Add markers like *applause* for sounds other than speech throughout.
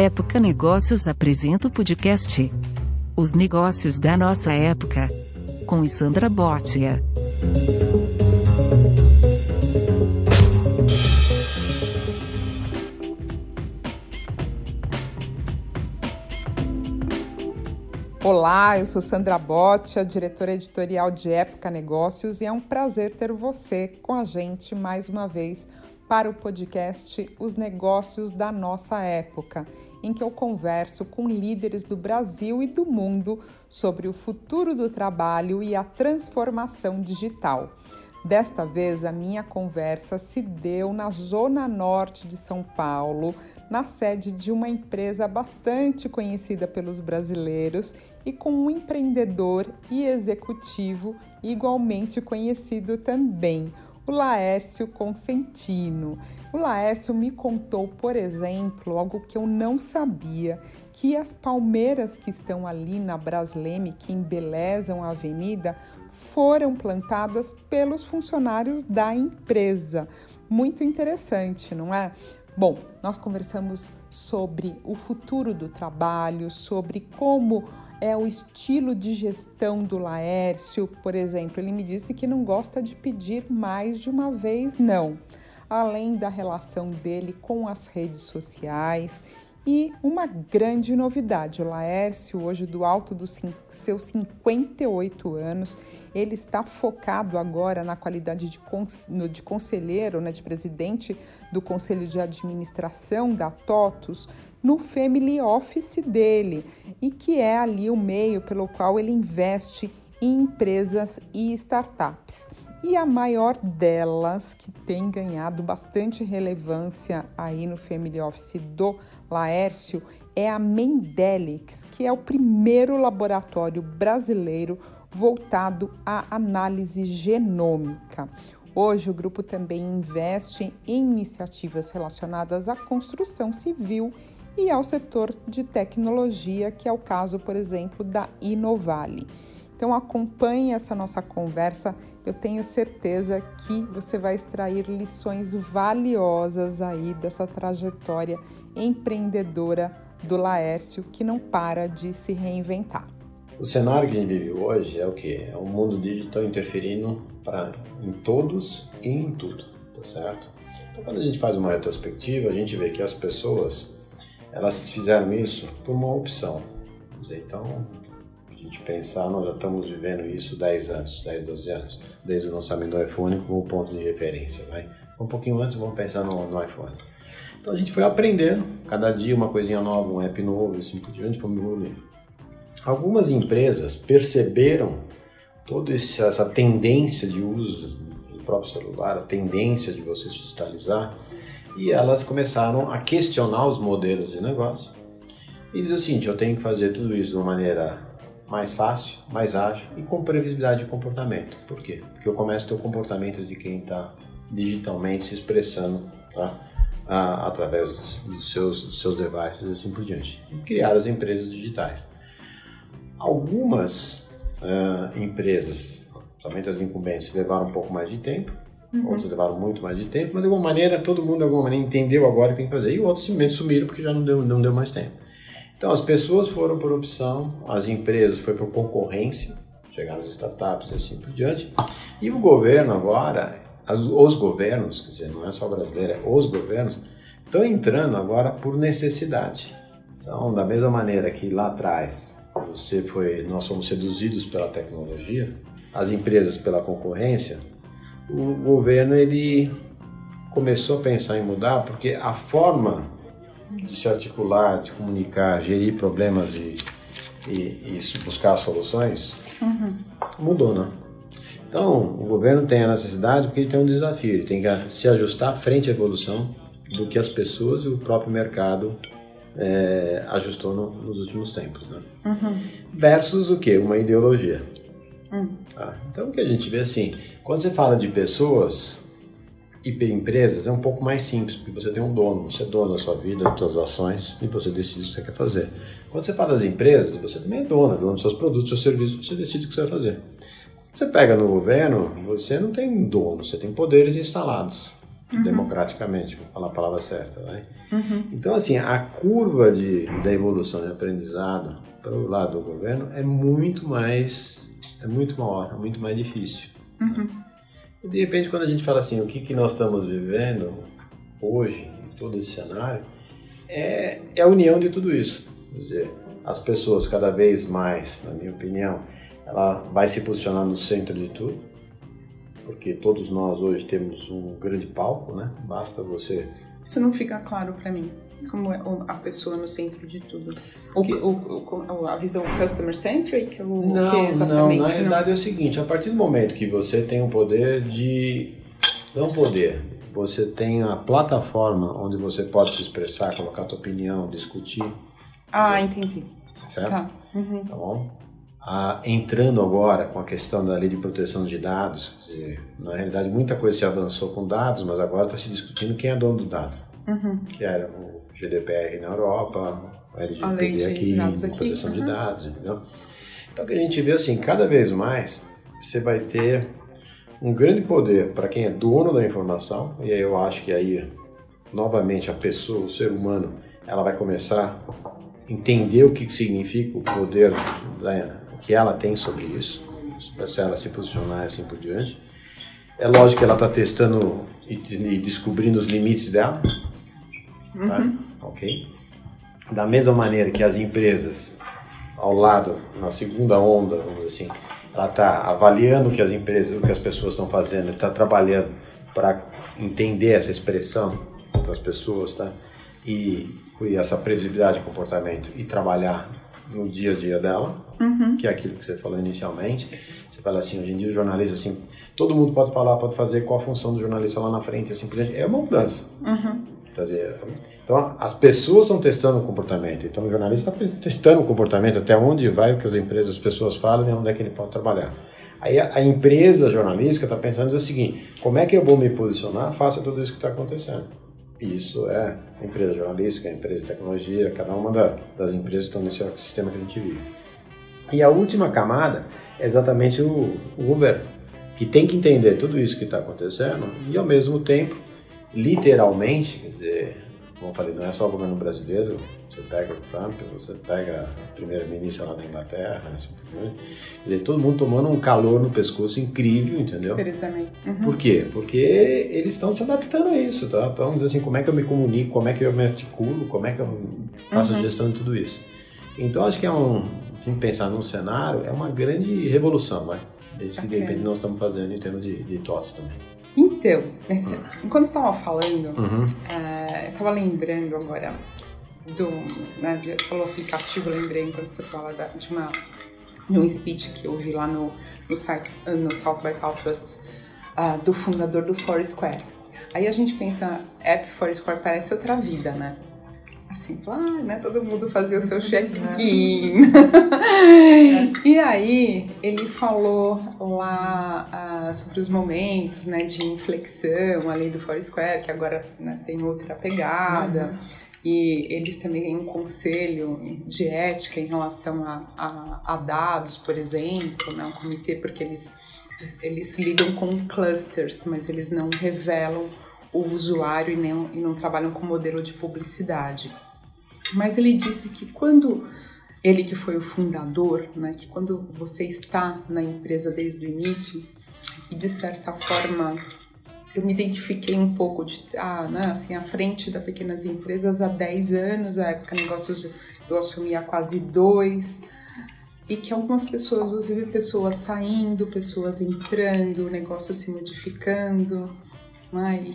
Época Negócios apresenta o podcast Os Negócios da Nossa Época, com Sandra Botia. Olá, eu sou Sandra Botia, diretora editorial de Época Negócios, e é um prazer ter você com a gente mais uma vez para o podcast Os Negócios da Nossa Época em que eu converso com líderes do Brasil e do mundo sobre o futuro do trabalho e a transformação digital. Desta vez, a minha conversa se deu na zona norte de São Paulo, na sede de uma empresa bastante conhecida pelos brasileiros e com um empreendedor e executivo igualmente conhecido também, o Laércio Consentino. O Laércio me contou, por exemplo, algo que eu não sabia, que as palmeiras que estão ali na Brasleme, que embelezam a avenida, foram plantadas pelos funcionários da empresa. Muito interessante, não é? Bom, nós conversamos sobre o futuro do trabalho, sobre como é o estilo de gestão do Laércio, por exemplo. Ele me disse que não gosta de pedir mais de uma vez, não. Além da relação dele com as redes sociais e uma grande novidade, o Laércio, hoje do alto dos seus 58 anos, ele está focado agora na qualidade de, de conselheiro, né, de presidente do Conselho de Administração da TOTUS, no family office dele e que é ali o meio pelo qual ele investe em empresas e startups. E a maior delas, que tem ganhado bastante relevância aí no Family Office do Laércio, é a Mendelix, que é o primeiro laboratório brasileiro voltado à análise genômica. Hoje, o grupo também investe em iniciativas relacionadas à construção civil e ao setor de tecnologia, que é o caso, por exemplo, da Inovale. Então acompanhe essa nossa conversa, eu tenho certeza que você vai extrair lições valiosas aí dessa trajetória empreendedora do Laércio, que não para de se reinventar. O cenário que a gente vive hoje é o que? É um mundo digital interferindo pra, em todos e em tudo, tá certo? Então quando a gente faz uma retrospectiva, a gente vê que as pessoas elas fizeram isso por uma opção. Então, a gente pensar, nós já estamos vivendo isso 10 anos, 10, 12 anos, desde o lançamento do iPhone como ponto de referência. Vai. Um pouquinho antes, vamos pensar no, no iPhone. Então a gente foi aprendendo, cada dia uma coisinha nova, um app novo, assim por diante, fomos evoluindo. Algumas empresas perceberam toda essa tendência de uso do próprio celular, a tendência de você digitalizar, e elas começaram a questionar os modelos de negócio e dizer o seguinte: eu tenho que fazer tudo isso de uma maneira mais fácil, mais ágil e com previsibilidade de comportamento. Por quê? Porque eu começo a ter o comportamento de quem está digitalmente se expressando tá? Ah, através dos, seus, dos seus devices e assim por diante. E criar as empresas digitais. Algumas ah, empresas, somente as incumbentes, levaram um pouco mais de tempo, Uhum. Outros levaram muito mais de tempo, mas de alguma maneira todo mundo de alguma maneira entendeu agora que tem que fazer. E outros simplesmente sumiram porque já não deu, não deu mais tempo. Então as pessoas foram por opção, as empresas foram por concorrência, chegaram as startups e assim por diante. E o governo agora, as, os governos, quer dizer, não é só brasileiro, é os governos, estão entrando agora por necessidade. Então, da mesma maneira que lá atrás você foi, nós fomos seduzidos pela tecnologia, as empresas pela concorrência, o governo ele começou a pensar em mudar porque a forma de se articular, de comunicar, gerir problemas e, e, e buscar soluções uhum. mudou, né? Então, o governo tem a necessidade porque ele tem um desafio, ele tem que se ajustar frente à evolução do que as pessoas e o próprio mercado é, ajustou no, nos últimos tempos, né? Uhum. Versus o que? Uma ideologia. Hum. Tá? Então o que a gente vê assim, quando você fala de pessoas e empresas é um pouco mais simples, porque você tem um dono, você é dono da sua vida, das suas ações e você decide o que você quer fazer. Quando você fala das empresas, você também é dono, é dono dos seus produtos, dos seus serviços, você decide o que você vai fazer. Quando você pega no governo, você não tem dono, você tem poderes instalados. uhum. democraticamente, vou falar a palavra certa. Né? Uhum. Então, assim, a curva de, da evolução de aprendizado para o lado do governo é muito mais, é muito maior, é muito mais difícil. Uhum. Né? E de repente, quando a gente fala assim, o que, que nós estamos vivendo hoje, em todo esse cenário, é, é a união de tudo isso. Quer dizer, as pessoas cada vez mais, na minha opinião, ela vai se posicionar no centro de tudo, porque todos nós hoje temos um grande palco, né? Basta você. Isso não fica claro para mim. Como é a pessoa no centro de tudo? O, o, o, a visão customer centric? O não, que exatamente? não. Na realidade é o seguinte: a partir do momento que você tem o poder de. Não poder, você tem a plataforma onde você pode se expressar, colocar a sua opinião, discutir. Ah, entendi. Certo? Tá, uhum. tá bom? Ah, entrando agora com a questão da lei de proteção de dados, dizer, na realidade muita coisa se avançou com dados, mas agora está se discutindo quem é dono do dado, uhum. que era o GDPR na Europa, LGPD aqui, aqui, proteção uhum. de dados, entendeu? Então o que a gente vê assim, cada vez mais você vai ter um grande poder para quem é dono da informação, e aí eu acho que aí, novamente, a pessoa, o ser humano, ela vai começar a entender o que significa o poder da, que ela tem sobre isso, se ela se posicionar assim por diante. É lógico que ela está testando e, e, descobrindo os limites dela, tá? Ok? Da mesma maneira que as empresas, ao lado, na segunda onda, vamos dizer assim, ela está avaliando o que as empresas, o que as pessoas estão fazendo, está trabalhando para entender essa expressão das pessoas, tá? E, e essa previsibilidade de comportamento e trabalhar no dia a dia dela, uhum. que é aquilo que você falou inicialmente. Você fala assim, hoje em dia o jornalista, assim, todo mundo pode falar, pode fazer qual a função do jornalista lá na frente, assim, é uma mudança. Uhum. Dizer, então, as pessoas estão testando o comportamento. Então, o jornalista está testando o comportamento, até onde vai o que as empresas, as pessoas falam e onde é que ele pode trabalhar. Aí, a, a empresa jornalística está pensando o seguinte: como é que eu vou me posicionar face a tudo isso que está acontecendo? Isso é a empresa jornalística, a empresa de tecnologia, cada uma das empresas estão nesse ecossistema que a gente vive. E a última camada é exatamente o, o governo, que tem que entender tudo isso que está acontecendo e, ao mesmo tempo, literalmente, quer dizer, como eu falei, não é só o governo brasileiro, você pega o Trump, você pega a primeira-ministra lá da Inglaterra, assim diante. Quer dizer, todo mundo tomando um calor no pescoço incrível, entendeu? Uhum. Por quê? Porque eles estão se adaptando a isso, tá? Então, assim, como é que eu me comunico, como é que eu me articulo, como é que eu faço uhum. a gestão de tudo isso. Então, acho que é um, tem que pensar num cenário, é uma grande revolução, vai. Desde okay. que de repente nós estamos fazendo em termos de, de TOTS também. Então, nesse, enquanto você estava falando, uhum. é, eu estava lembrando agora do. Né, falou aplicativo, lembrei enquanto você fala da, de, uma, de um speech que eu vi lá no, no, site, no South by Southwest uh, do fundador do Foursquare. Aí a gente pensa, app Foursquare parece outra vida, né? Assim, ah, né? Todo mundo fazia o seu *laughs* check-in. *laughs* e aí ele falou lá uh, sobre os momentos, né, de inflexão ali do Foursquare, que agora né, tem outra pegada. Uhum. E eles também têm um conselho de ética em relação a, a, a dados, por exemplo, né, um comitê, porque eles, eles lidam com clusters, mas eles não revelam o usuário e, nem, e não trabalham com modelo de publicidade. Mas ele disse que quando ele que foi o fundador, né, que quando você está na empresa desde o início e de certa forma eu me identifiquei um pouco de ah, né, assim, à frente da pequenas empresas há 10 anos, a época negócios eu assumi há quase dois e que algumas pessoas, inclusive pessoas saindo, pessoas entrando, o negócio se modificando, né,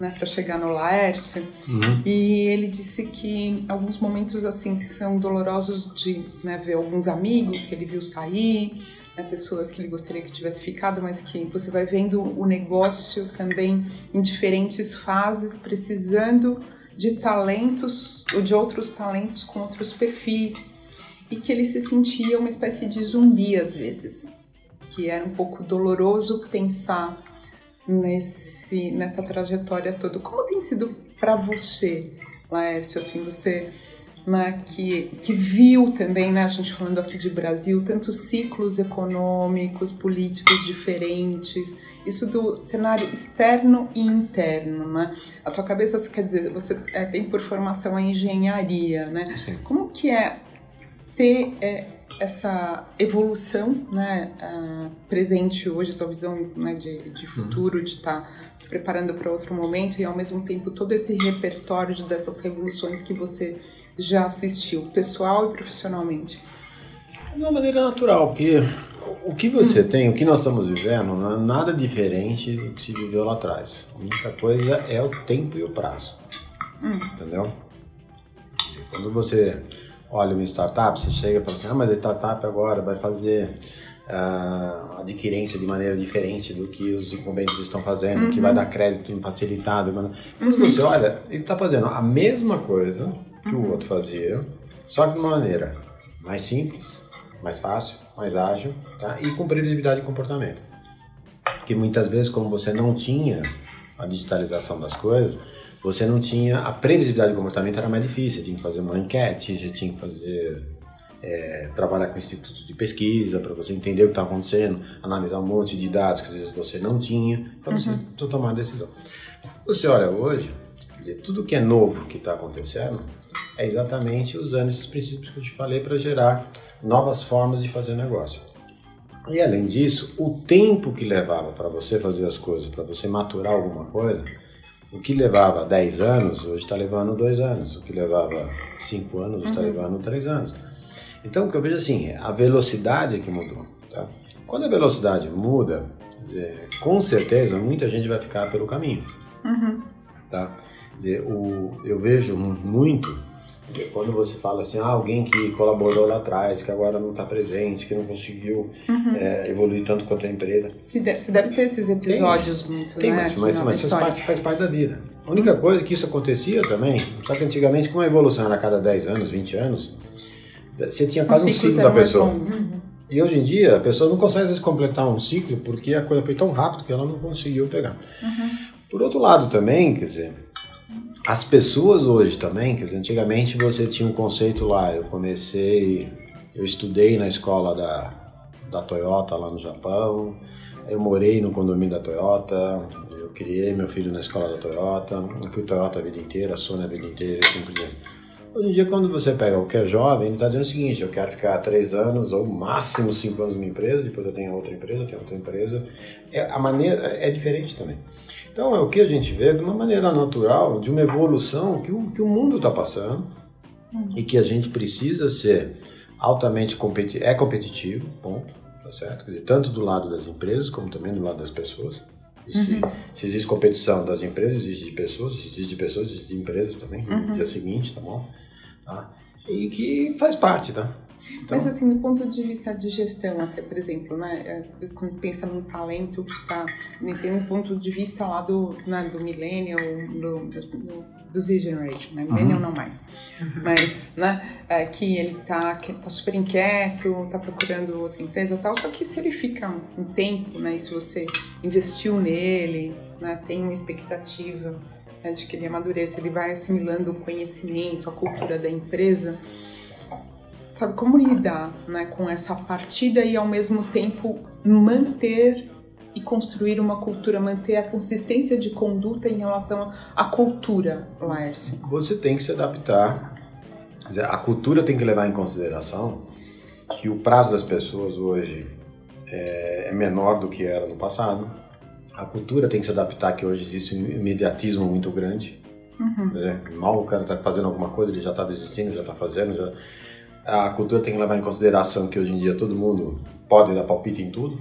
né, para chegar no Laércio. Uhum. E ele disse que alguns momentos assim são dolorosos de né, ver alguns amigos que ele viu sair, né, pessoas que ele gostaria que tivesse ficado, mas que você vai vendo o negócio também em diferentes fases, precisando de talentos ou de outros talentos com outros perfis e que ele se sentia uma espécie de zumbi às vezes, que era um pouco doloroso pensar nesse, nessa trajetória toda. Como tem sido para você, Laércio, assim, você né, que, que viu também, né, a gente falando aqui de Brasil, tantos ciclos econômicos, políticos diferentes, isso do cenário externo e interno, né? A tua cabeça, quer dizer, você é, tem por formação a engenharia, né? Sim. Como que é ter é, essa evolução, né, uh, presente hoje, tua visão né, de, de futuro, uhum. de estar tá se preparando para outro momento e ao mesmo tempo todo esse repertório de, dessas revoluções que você já assistiu, pessoal e profissionalmente? De uma maneira natural, porque o que você hum. tem, o que nós estamos vivendo, não é nada diferente do que se viveu lá atrás. A única coisa é o tempo e o prazo. Hum. Entendeu? Quando você olha uma startup, você chega e fala assim, ah, mas a startup agora vai fazer uh, adquirência de maneira diferente do que os incumbentes estão fazendo, uhum. que vai uhum. dar crédito facilitado. Quando uhum. você olha, ele está fazendo a mesma coisa que o outro fazia, só de uma maneira mais simples, mais fácil, mais ágil tá? e com previsibilidade de comportamento. Porque muitas vezes, como você não tinha a digitalização das coisas, você não tinha a previsibilidade de comportamento era mais difícil, você tinha que fazer uma enquete, você tinha que fazer é, trabalhar com institutos de pesquisa para você entender o que está acontecendo, analisar um monte de dados que às vezes você não tinha para você uhum. tomar uma decisão. Você olha hoje, dizer, tudo que é novo que está acontecendo é exatamente usando esses princípios que eu te falei para gerar novas formas de fazer negócio. E além disso, o tempo que levava para você fazer as coisas, para você maturar alguma coisa, o que levava 10 anos, hoje está levando 2 anos. O que levava 5 anos, está uhum. levando 3 anos. Então, o que eu vejo assim, a velocidade é que mudou. Tá? Quando a velocidade muda, dizer, com certeza muita gente vai ficar pelo caminho. Uhum. Tá? Dizer, o, eu vejo muito quando você fala assim, ah, alguém que colaborou lá atrás, que agora não está presente, que não conseguiu uhum. é, evoluir tanto quanto a empresa. Que você deve ter esses episódios tem, muito, tem, né? Mas, mas, mas faz, parte, faz parte da vida. A única coisa que isso acontecia também, só que antigamente, com a evolução era a cada 10 anos, 20 anos, você tinha quase um ciclo da pessoa. Uhum. E hoje em dia, a pessoa não consegue às vezes, completar um ciclo porque a coisa foi tão rápido que ela não conseguiu pegar. Uhum. Por outro lado também, quer dizer, as pessoas hoje também, dizer, antigamente você tinha um conceito lá, eu comecei, eu estudei na escola da, da Toyota lá no Japão, eu morei no condomínio da Toyota, eu criei meu filho na escola da Toyota, eu fui Toyota a vida inteira, Sony a vida inteira, assim por diante. Hoje em dia, quando você pega que é jovem, ele está dizendo o seguinte: eu quero ficar três anos ou máximo cinco anos numa empresa, depois eu tenho outra empresa, eu tenho outra empresa. É, a maneira é diferente também. Então, é o que a gente vê de uma maneira natural, de uma evolução que o, que o mundo está passando uhum. e que a gente precisa ser altamente competitivo, é competitivo, ponto, tá certo? Dizer, tanto do lado das empresas como também do lado das pessoas. Se, uhum. se, existe competição das empresas, existe de pessoas, se existe de pessoas, existe de empresas também, uhum. no dia seguinte, tá bom? Tá? E que faz parte, tá? Então... Mas assim, do ponto de vista de gestão, até por exemplo, né, é, quando pensa num talento que está, né, tem um ponto de vista lá do, né, do millennial, do, do, do Z Generation, né, millennial uhum. não mais, uhum. mas, né, é, que ele tá, que tá super inquieto, tá procurando outra empresa tal, só que se ele fica um tempo, né, e se você investiu nele, né, tem uma expectativa né, de que ele amadureça, ele vai assimilando o conhecimento, a cultura da empresa, sabe como lidar né, com essa partida e ao mesmo tempo manter e construir uma cultura, manter a consistência de conduta em relação à cultura, Laércio? Você tem que se adaptar. A cultura tem que levar em consideração que o prazo das pessoas hoje é, é menor do que era no passado. A cultura tem que se adaptar que hoje existe um imediatismo muito grande. Uhum. É, mal o cara está fazendo alguma coisa, ele já está desistindo, já está fazendo, já a cultura tem que levar em consideração que hoje em dia todo mundo pode dar palpite em tudo.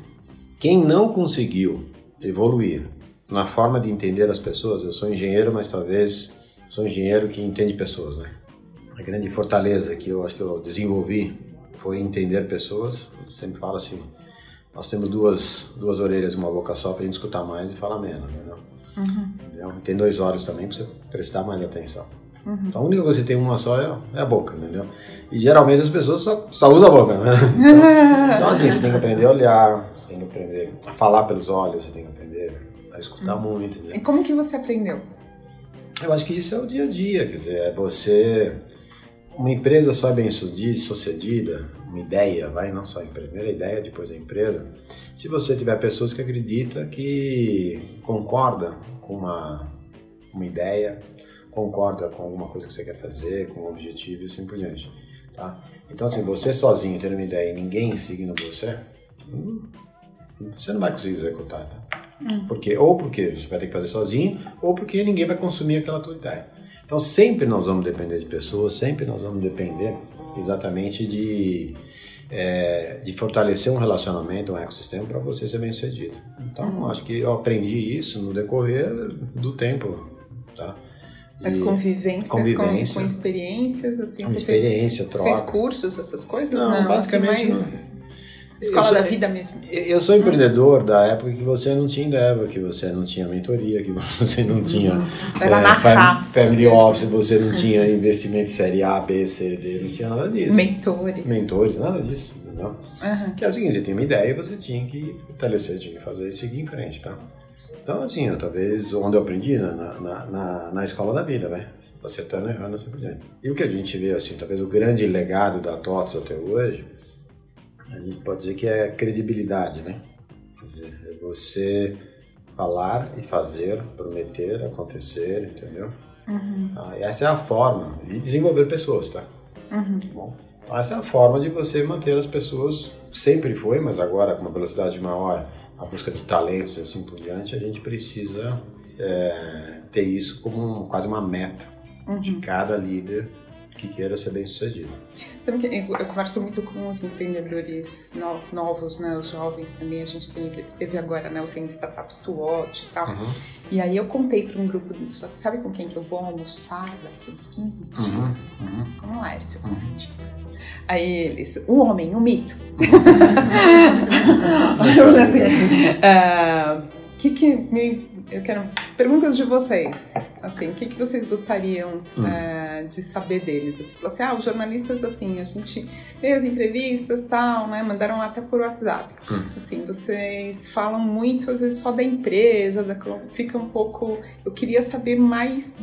Quem não conseguiu evoluir na forma de entender as pessoas, eu sou engenheiro, mas talvez sou engenheiro que entende pessoas, né? A grande fortaleza que eu acho que eu desenvolvi foi entender pessoas. Eu sempre falo assim, nós temos duas, duas orelhas e uma boca só para a gente escutar mais e falar menos, né? Uhum. Tem dois olhos também para você prestar mais atenção. Uhum. Então a única coisa que você tem uma só é, é a boca, entendeu? E geralmente as pessoas só, só usam a boca, né? Então, *laughs* então, assim, você tem que aprender a olhar, você tem que aprender a falar pelos olhos, você tem que aprender a escutar uhum. muito. Entendeu? E como que você aprendeu? Eu acho que isso é o dia a dia, quer dizer, é você uma empresa só é bem sucedida, uma ideia, vai não só a primeira ideia, depois a empresa, se você tiver pessoas que acreditam que concorda com uma, uma ideia, concorda com alguma coisa que você quer fazer, com um objetivo e assim por diante. Tá? Então, assim, você sozinho tendo uma ideia e ninguém seguindo você, hum, você não vai conseguir executar. Tá? Hum. Porque, ou porque você vai ter que fazer sozinho, ou porque ninguém vai consumir aquela tua ideia. Então, sempre nós vamos depender de pessoas, sempre nós vamos depender exatamente de, é, de fortalecer um relacionamento, um ecossistema para você ser bem sucedido. Então, acho que eu aprendi isso no decorrer do tempo, tá? As convivências convivência, com, com, experiências, assim, uma experiência, fez, troca. Fez cursos, essas coisas? Não, não basicamente assim. Escola sou, da vida mesmo. Eu sou empreendedor da época que você não tinha Endeavor, que você não tinha mentoria, que *laughs* você não tinha uhum. Era é, na fam family mesmo. office, você não tinha investimento série A, B, C, D, não tinha nada disso. Mentores. Mentores, nada disso. Não? Uhum. Que é o seguinte, você tinha uma ideia e você tinha que fortalecer, tinha que fazer e seguir em frente, tá? Então, assim, eu, talvez onde eu aprendi, na, na, na, na escola da vida, né? Acertando, errando, assim por diante. E o que a gente vê, assim, talvez o grande legado da TOTS até hoje a gente pode dizer que é credibilidade, né? Quer dizer, é você falar e fazer, prometer, acontecer, entendeu? Uhum. Ah, essa é a forma de desenvolver pessoas, tá? Uhum. Bom, essa é a forma de você manter as pessoas, sempre foi, mas agora com uma velocidade maior, a busca de talentos e assim por diante, a gente precisa é, ter isso como um, quase uma meta uhum. de cada líder que queira ser bem sucedido. Eu converso muito com os empreendedores novos, né, os jovens também. A gente teve, teve agora né, o Centro Startups to Watch e tal. Uhum. E aí eu contei para um grupo deles, sabe com quem que eu vou almoçar daqui uns 15 dias? Uhum. Uhum. Com o Lércio, com uhum. Aí eles, o homem, o mito. *laughs* *laughs* eu falei assim, uh, que que me eu quero perguntas de vocês. Assim, o que, que vocês gostariam hum. é, de saber deles? Falou assim, ah, os jornalistas, assim, a gente vê as entrevistas tal, né? Mandaram até por WhatsApp. Hum. Assim, vocês falam muito, às vezes, só da empresa, da, fica um pouco... Eu queria saber mais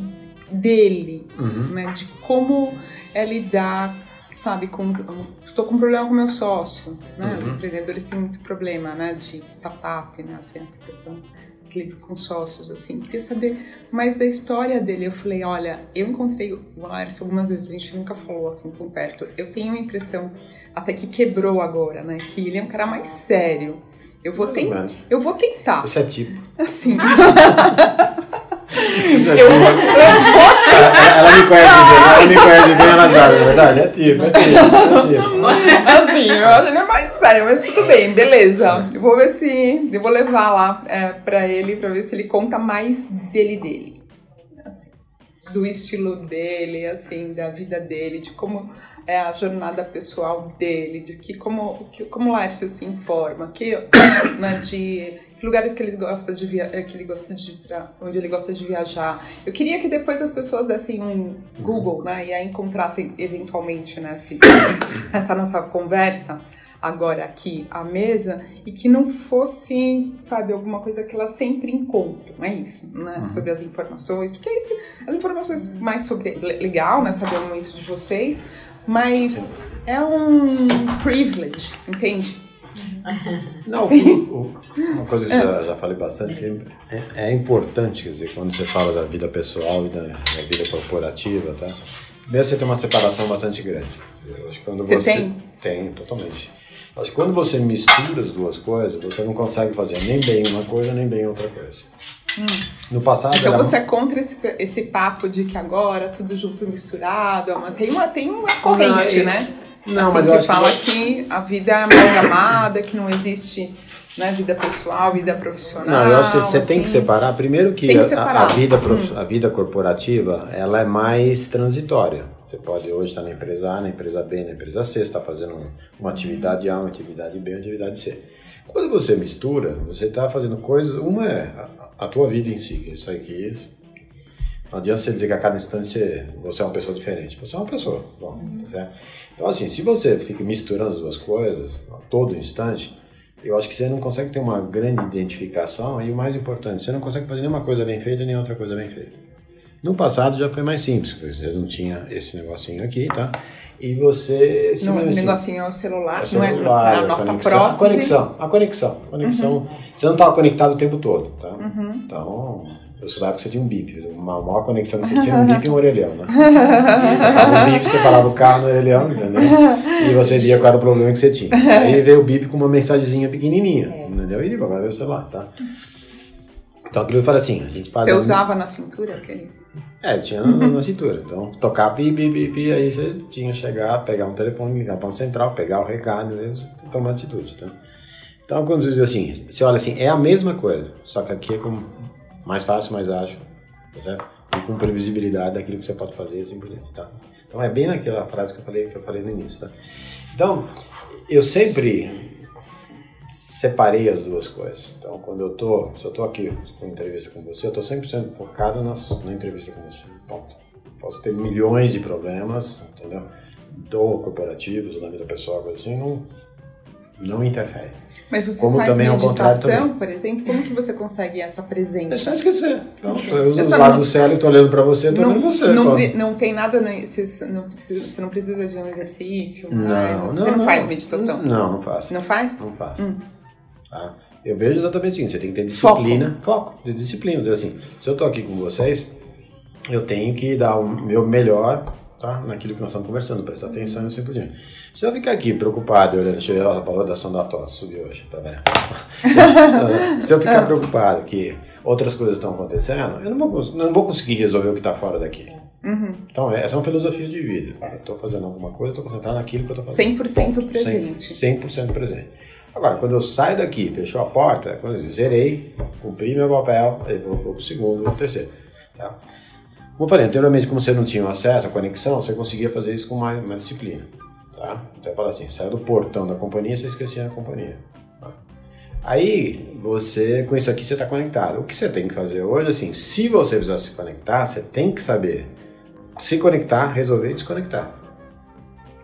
dele, uhum. né? De como é lidar sabe, com, estou com um problema com meu sócio, né? Uhum. Os empreendedores têm muito problema, né, de startup, né, assim, essa questão clipe com sócios, assim. Queria saber mais da história dele. Eu falei, olha, eu encontrei o Lars algumas vezes, a gente nunca falou assim tão perto. Eu tenho a impressão, até que quebrou agora, né? Que ele é um cara mais sério. Eu vou, ten... eu vou tentar. Esse é tipo. Assim. *laughs* eu, vou, ela, ela me conhece bem, ela me conhece bem, ela sabe, na verdade. É tipo, é tipo. É tipo. Assim, eu acho ele é mais sério, mas tudo bem, beleza. Eu vou ver se. Eu vou levar lá é, pra ele pra ver se ele conta mais dele dele. Assim, do estilo dele, assim, da vida dele, de como é a jornada pessoal dele, de que como, que, como o Lárcio se informa, que, *coughs* né, de lugares que ele gosta de via eh, que ele gosta de onde ele gosta de viajar. Eu queria que depois as pessoas dessem um Google, né, e aí encontrassem eventualmente né, se, *coughs* essa nossa conversa agora aqui à mesa e que não fosse, sabe, alguma coisa que ela sempre encontra, não é isso, né? Uhum. Sobre as informações, porque as informações mais sobre legal, né, saber o momento de vocês, mas é um privilege, entende? Não, o, uma coisa que eu já, já falei bastante, que é, é, importante, quer dizer, quando você fala da vida pessoal e da, da vida corporativa, tá? Primeiro você tem uma separação bastante grande. Eu acho que quando você, você tem? Tem, totalmente. Acho que quando você mistura as duas coisas, você não consegue fazer nem bem uma coisa, nem bem outra coisa. Hum. No passado. Então era... você é contra esse, esse papo de que agora tudo junto misturado. É tem uma, tem uma corrente, não, né? Não, assim, mas eu acho fala que... que a vida é amalgamada, que não existe né, vida pessoal, vida profissional. Não, eu acho que você assim. tem que assim. separar. Primeiro que, que a, a, vida prof... hum. a vida corporativa ela é mais transitória. Você pode hoje estar na empresa A, na empresa B, na empresa C, você está fazendo uma atividade A, uma atividade B, uma atividade C. Quando você mistura, você está fazendo coisas. Uma é a, a, tua vida em si, que isso aqui. Não adianta você dizer que a cada instante você, você é uma pessoa diferente. Você é uma pessoa. Bom, tá certo? Então, assim, se você fica misturando as duas coisas a todo instante, eu acho que você não consegue ter uma grande identificação e o mais importante, você não consegue fazer nenhuma coisa bem feita nem outra coisa bem feita. No passado já foi mais simples, porque você não tinha esse negocinho aqui, tá? E você. No, o negocinho- negocinho é o celular, é o não é celular, a a nossa conexão, prótese. A conexão, a conexão. a conexão. Você não estava conectado o tempo todo, tá? Então, eu escutava que você tinha um bip. Uma maior conexão que você tinha um bip e um orelhão, né? Tava um bip, você parava o carro no orelhão, entendeu? E você via qual era o problema que você tinha. Aí veio o bip com uma mensagenzinha pequenininha, entendeu? E agora veio o celular, tá? Então aquilo eu falo assim, a gente faz... Você usava na cintura aquele? é, tinha na, na cintura. Então, tocar pi, pi, pi, pi, aí você tinha que chegar, pegar um telefone, ligar para um central, pegar o recado e tomar atitude. Tá? Então, quando você diz assim, você olha assim, é a mesma coisa, só que aqui é com mais fácil, mais ágil, tá certo? E com previsibilidade daquilo que você pode fazer, assim por diante, tá? Então, é bem naquela frase que eu falei, que eu falei no início, tá? Então, eu sempre separei as duas coisas. Então, quando eu tô, se eu tô aqui com entrevista com você, eu tô 100% focado nas, na entrevista com você. Ponto. Posso ter milhões de problemas, entendeu? Do corporativos, da vida pessoal, coisa assim, não, não interfere. Mas você Como faz também contrário meditação, também. por exemplo, como que você consegue essa É presença? só esquecer. Então, eu uso Eu o só lado não- do céu e tô olhando pra você, eu tô não, vendo você. não, não tem nada, né, você não precisa, você não precisa de um exercício, Não, mas não, você não, faz meditação? Não, não faço. Não faz? Não faço. Tá? Eu vejo exatamente o seguinte, você tem que ter disciplina. Foco. de disciplina. Dizer assim, se eu tô aqui com vocês, eu tenho que dar o meu melhor tá? naquilo que nós estamos conversando, prestar atenção e assim por diante. Se eu ficar aqui preocupado olhando, deixa eu ver, ó, a valorização da tosse subiu hoje, tá vendo? *laughs* Se eu ficar preocupado que outras coisas estão acontecendo, eu não vou, não vou conseguir resolver o que está fora daqui. Então, essa é uma filosofia de vida. Eu estou fazendo alguma coisa, estou concentrado naquilo que eu estou fazendo. 100% Ponto. presente. 100% presente. Agora, quando eu saio daqui, fechou a porta, é quando eu zerei, cumpri meu papel, aí vou, vou pro segundo, vou pro terceiro. Tá? Como eu falei anteriormente, como você não tinha acesso à conexão, você conseguia fazer isso com mais, mais disciplina. Tá? Então eu falo assim, saiu do portão da companhia, você esquecia a companhia. Tá? Aí, você, com isso aqui, você está conectado. O que você tem que fazer hoje, assim, se você precisar se conectar, você tem que saber se conectar, resolver e desconectar.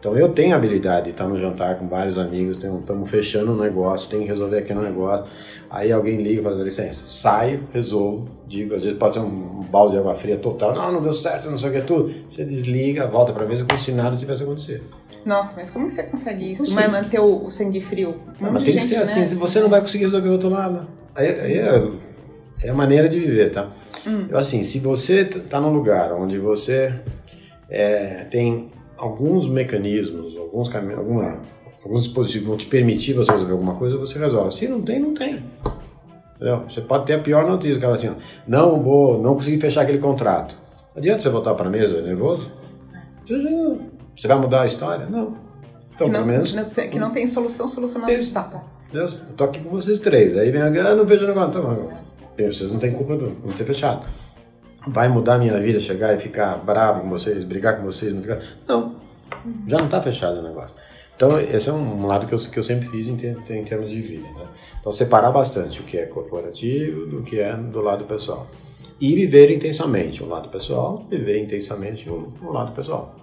Então eu tenho a habilidade de estar no jantar com vários amigos, estamos fechando um negócio, tem que resolver aquele negócio. Aí alguém liga e fala, dá licença, saio, resolvo, digo, às vezes pode ser um balde de água fria total, não, não deu certo, não sei o que, tudo. Você desliga, volta para a mesa como se nada tivesse acontecido. Nossa, mas como que você consegue isso? Mas manter o, o sangue frio? Um Mas tem que ser assim, né? se você não vai conseguir resolver o outro lado. Aí, aí é, é a maneira de viver, tá? Eu, assim, se você tá num lugar onde você é, tem alguns mecanismos, alguns caminhos, alguma, alguns dispositivos vão te permitir você resolver alguma coisa, você resolve. Se não tem, não tem. Entendeu? Você pode ter a pior notícia, cara assim, não vou, não consegui fechar aquele contrato. Não adianta você voltar para a mesa nervoso? Você, vai mudar a história? Não. Então, que, não, pelo menos, não tem- que não tem solução, solucionada Isso. está. Tô aqui com vocês três. Aí vem alguém, ah, não vejo o negócio. Então, vocês não têm culpa de não ter fechado. Vai mudar a minha vida chegar e ficar bravo com vocês, brigar com vocês, não ficar. Não. Já não tá fechado o negócio. Então, esse é um lado que eu, que eu sempre fiz em, ter- em termos de vida. Né? Então, separar bastante o que é corporativo do que é do lado pessoal. E viver intensamente o lado pessoal, viver intensamente o, o lado pessoal.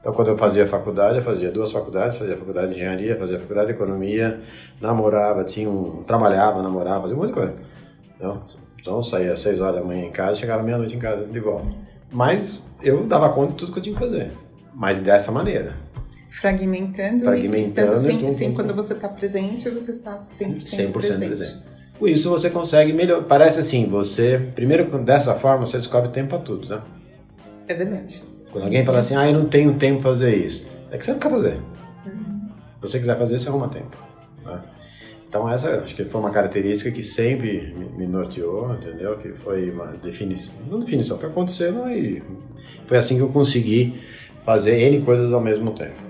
Então, quando eu fazia faculdade, eu fazia duas faculdades, fazia faculdade de engenharia, fazia faculdade de economia, namorava, tinha um, trabalhava, namorava, fazia um monte de coisa. Então, então eu saía às seis horas da manhã em casa, chegava meia-noite em casa de volta. Mas eu dava conta de tudo que eu tinha que fazer. Mas dessa maneira, Fragmentando, Fragmentando, e estando sem, tum, tum, sem tum. quando você está presente, você está 100%, 100% presente. presente. Com isso você consegue melhor. Parece assim, você, primeiro dessa forma, você descobre tempo para tudo, tá? É verdade. Quando alguém fala assim, ah, eu não tenho tempo para fazer isso, é que você não quer fazer. Se você quiser fazer, você arruma tempo. Então essa acho que foi uma característica que sempre me- norteou, entendeu? Que foi uma definição, não definição, foi acontecendo e foi assim que eu consegui fazer N coisas ao mesmo tempo.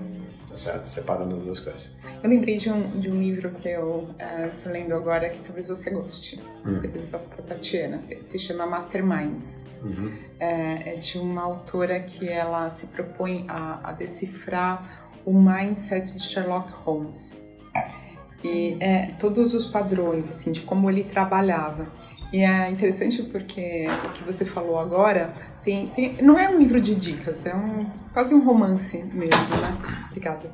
Tá certo? Separando as duas coisas. Eu lembrei de um, de um livro que eu estou lendo agora que talvez você goste. Hum. Depois eu passo para Tatiana. Se chama Masterminds. Uhum. É, é de uma autora que ela se propõe a, a decifrar o mindset de Sherlock Holmes. E é, todos os padrões, assim, de como ele trabalhava. E é interessante porque o que você falou agora tem, tem- não é um livro de dicas, é um, quase um romance mesmo, né? Obrigada.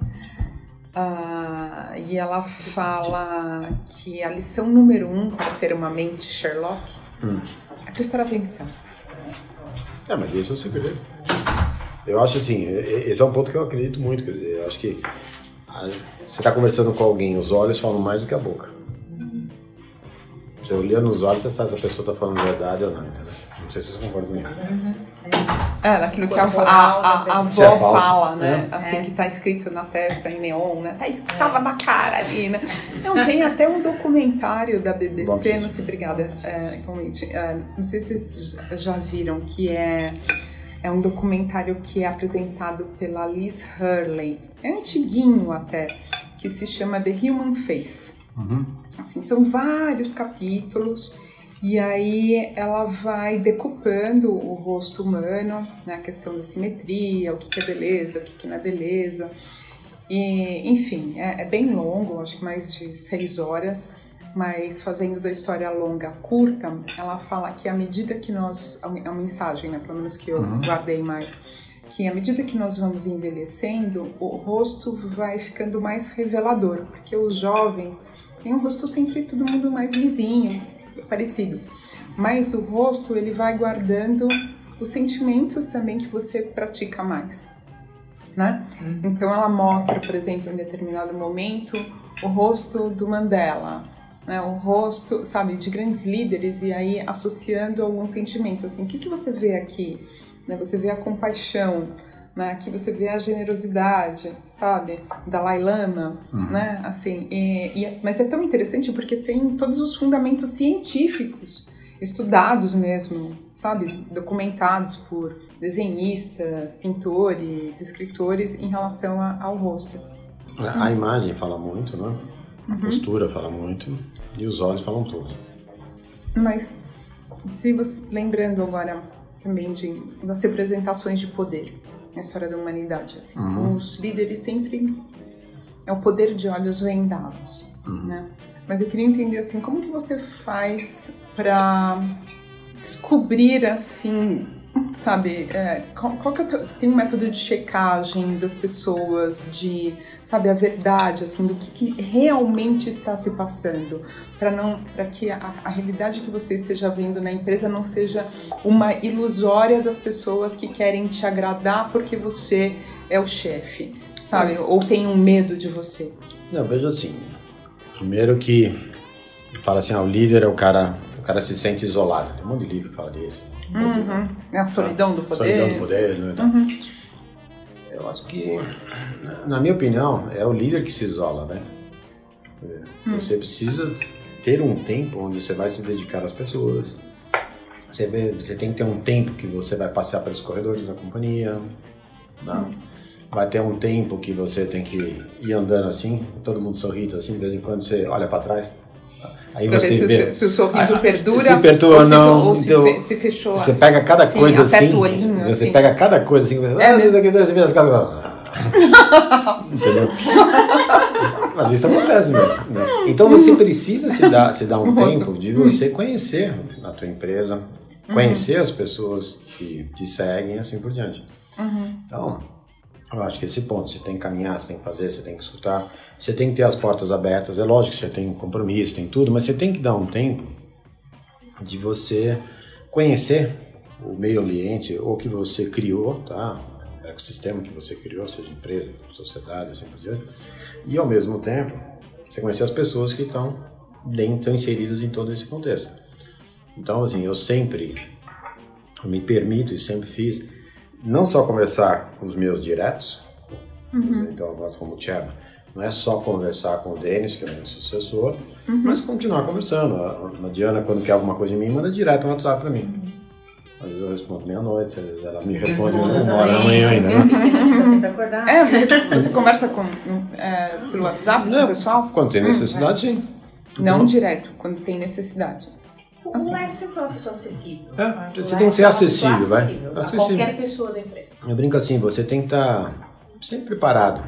Ah, e ela fala que a lição número um para ter uma mente Sherlock é prestar atenção. É, mas esse é o segredo. Eu acho assim, esse é um ponto que eu acredito muito, quer dizer, eu acho que você está conversando com alguém, os olhos falam mais do que a boca. Você olhando nos olhos, você sabe se a pessoa está falando verdade ou não. Né? Não sei se vocês concordam comigo. É, daquilo que a, a, a, a avó é fala, né? É. Assim, é. que tá escrito na testa em neon, né? Tá escrito, tava na cara ali, né? Não, tem até um documentário da BBC, não sei, obrigada, é, é, não sei se vocês já viram, que é, é um documentário que é apresentado pela Liz Hurley. É antiguinho até, que se chama The Human Face. Uhum. Assim, são vários capítulos e aí ela vai decupando o rosto humano, né, a questão da simetria, o que, que é beleza, o que, que não é beleza. E, enfim, é, é, bem longo, acho que mais de seis horas, mas fazendo da história longa curta, ela fala que à medida que nós. É uma mensagem, né, pelo menos que eu uhum. guardei mais. Que à medida que nós vamos envelhecendo, o rosto vai ficando mais revelador, porque os jovens têm um rosto sempre todo mundo mais lisinho, parecido. Mas o rosto, ele vai guardando os sentimentos também que você pratica mais, né? Uhum. Então ela mostra, por exemplo, em determinado momento, o rosto do Mandela, né? O rosto, sabe, de grandes líderes e aí associando alguns sentimentos, assim, o que, que você vê aqui? Né? Você vê a compaixão, né? Aqui você vê a generosidade, sabe? Dalai Lama, uhum. né? Assim, e, e, mas é tão interessante porque tem todos os fundamentos científicos estudados mesmo, sabe? Documentados por desenhistas, pintores, escritores em relação a, ao rosto. A, a imagem fala muito, né? A uhum. postura fala muito e os olhos falam tudo. Mas se você lembrando agora também de das representações de poder, na história da humanidade. Assim, uhum. Os líderes sempre é o poder de olhos vendados, uhum. né? Mas eu queria entender assim, como que você faz para descobrir assim sabe, é, qual, qual que é, você tem um método de checagem das pessoas, de, sabe, a verdade, assim, do que, que realmente está se passando, para não, para que a, a, realidade que você esteja vendo na empresa não seja uma ilusória das pessoas que querem te agradar porque você é o chefe, sabe, ou tem um medo de você. Não, veja assim, primeiro que fala assim, ah, o líder é o cara, o cara se sente isolado, tem um monte de livro que fala disso Uhum. É a solidão do poder. Solidão do poder, né? Uhum. Eu acho que, na minha opinião, é o líder que se isola, né? Hum. Você precisa ter um tempo onde você vai se dedicar às pessoas. Você, vê, você tem que ter um tempo que você vai passear pelos corredores da companhia. Tá? Hum. Vai ter um tempo que você tem que ir andando assim, todo mundo sorrindo assim, de vez em quando você olha para trás. Aí pra você vê, se, o sorriso perdura, se perdura ou não, ou se, então, se fechou. Você pega cada sim, coisa assim, olhinho, você assim. pega cada coisa assim, você, é, ah, isso aqui, você vê as coisas, entendeu? *laughs* Mas isso acontece mesmo. Né? Então você precisa se dar, se dar um tempo de você conhecer a tua empresa, conhecer uhum. as pessoas que te seguem, assim por diante. Uhum. Então eu acho que esse ponto, você tem que caminhar, você tem que fazer, você tem que escutar, você tem que ter as portas abertas. É lógico que você tem compromisso, tem tudo, mas você tem que dar um tempo de você conhecer o meio ambiente ou que você criou, tá? O ecossistema que você criou, seja empresa, sociedade, assim por diante. E ao mesmo tempo, você conhecer as pessoas que estão dentro, inseridas em todo esse contexto. Então, assim, eu sempre me permito e sempre fiz não só conversar com os meus diretos, uhum. então agora como chairman, não é só conversar com o Denis, que é o meu sucessor, uhum. mas continuar conversando. A, a Diana, quando quer alguma coisa de mim, manda direto um WhatsApp para mim. Às vezes eu respondo meia-noite, às vezes ela me responde uma hora da manhã ainda, né? é, você, você conversa com, é, pelo WhatsApp com o pessoal? Quando tem necessidade, hum, é. sim. Não então, direto, quando tem necessidade. O assim. Leste sempre foi uma pessoa acessível. É, você tem que ser acessível, vai. Acessível, acessível. qualquer pessoa da empresa. Eu brinco assim, você tem que estar tá sempre preparado.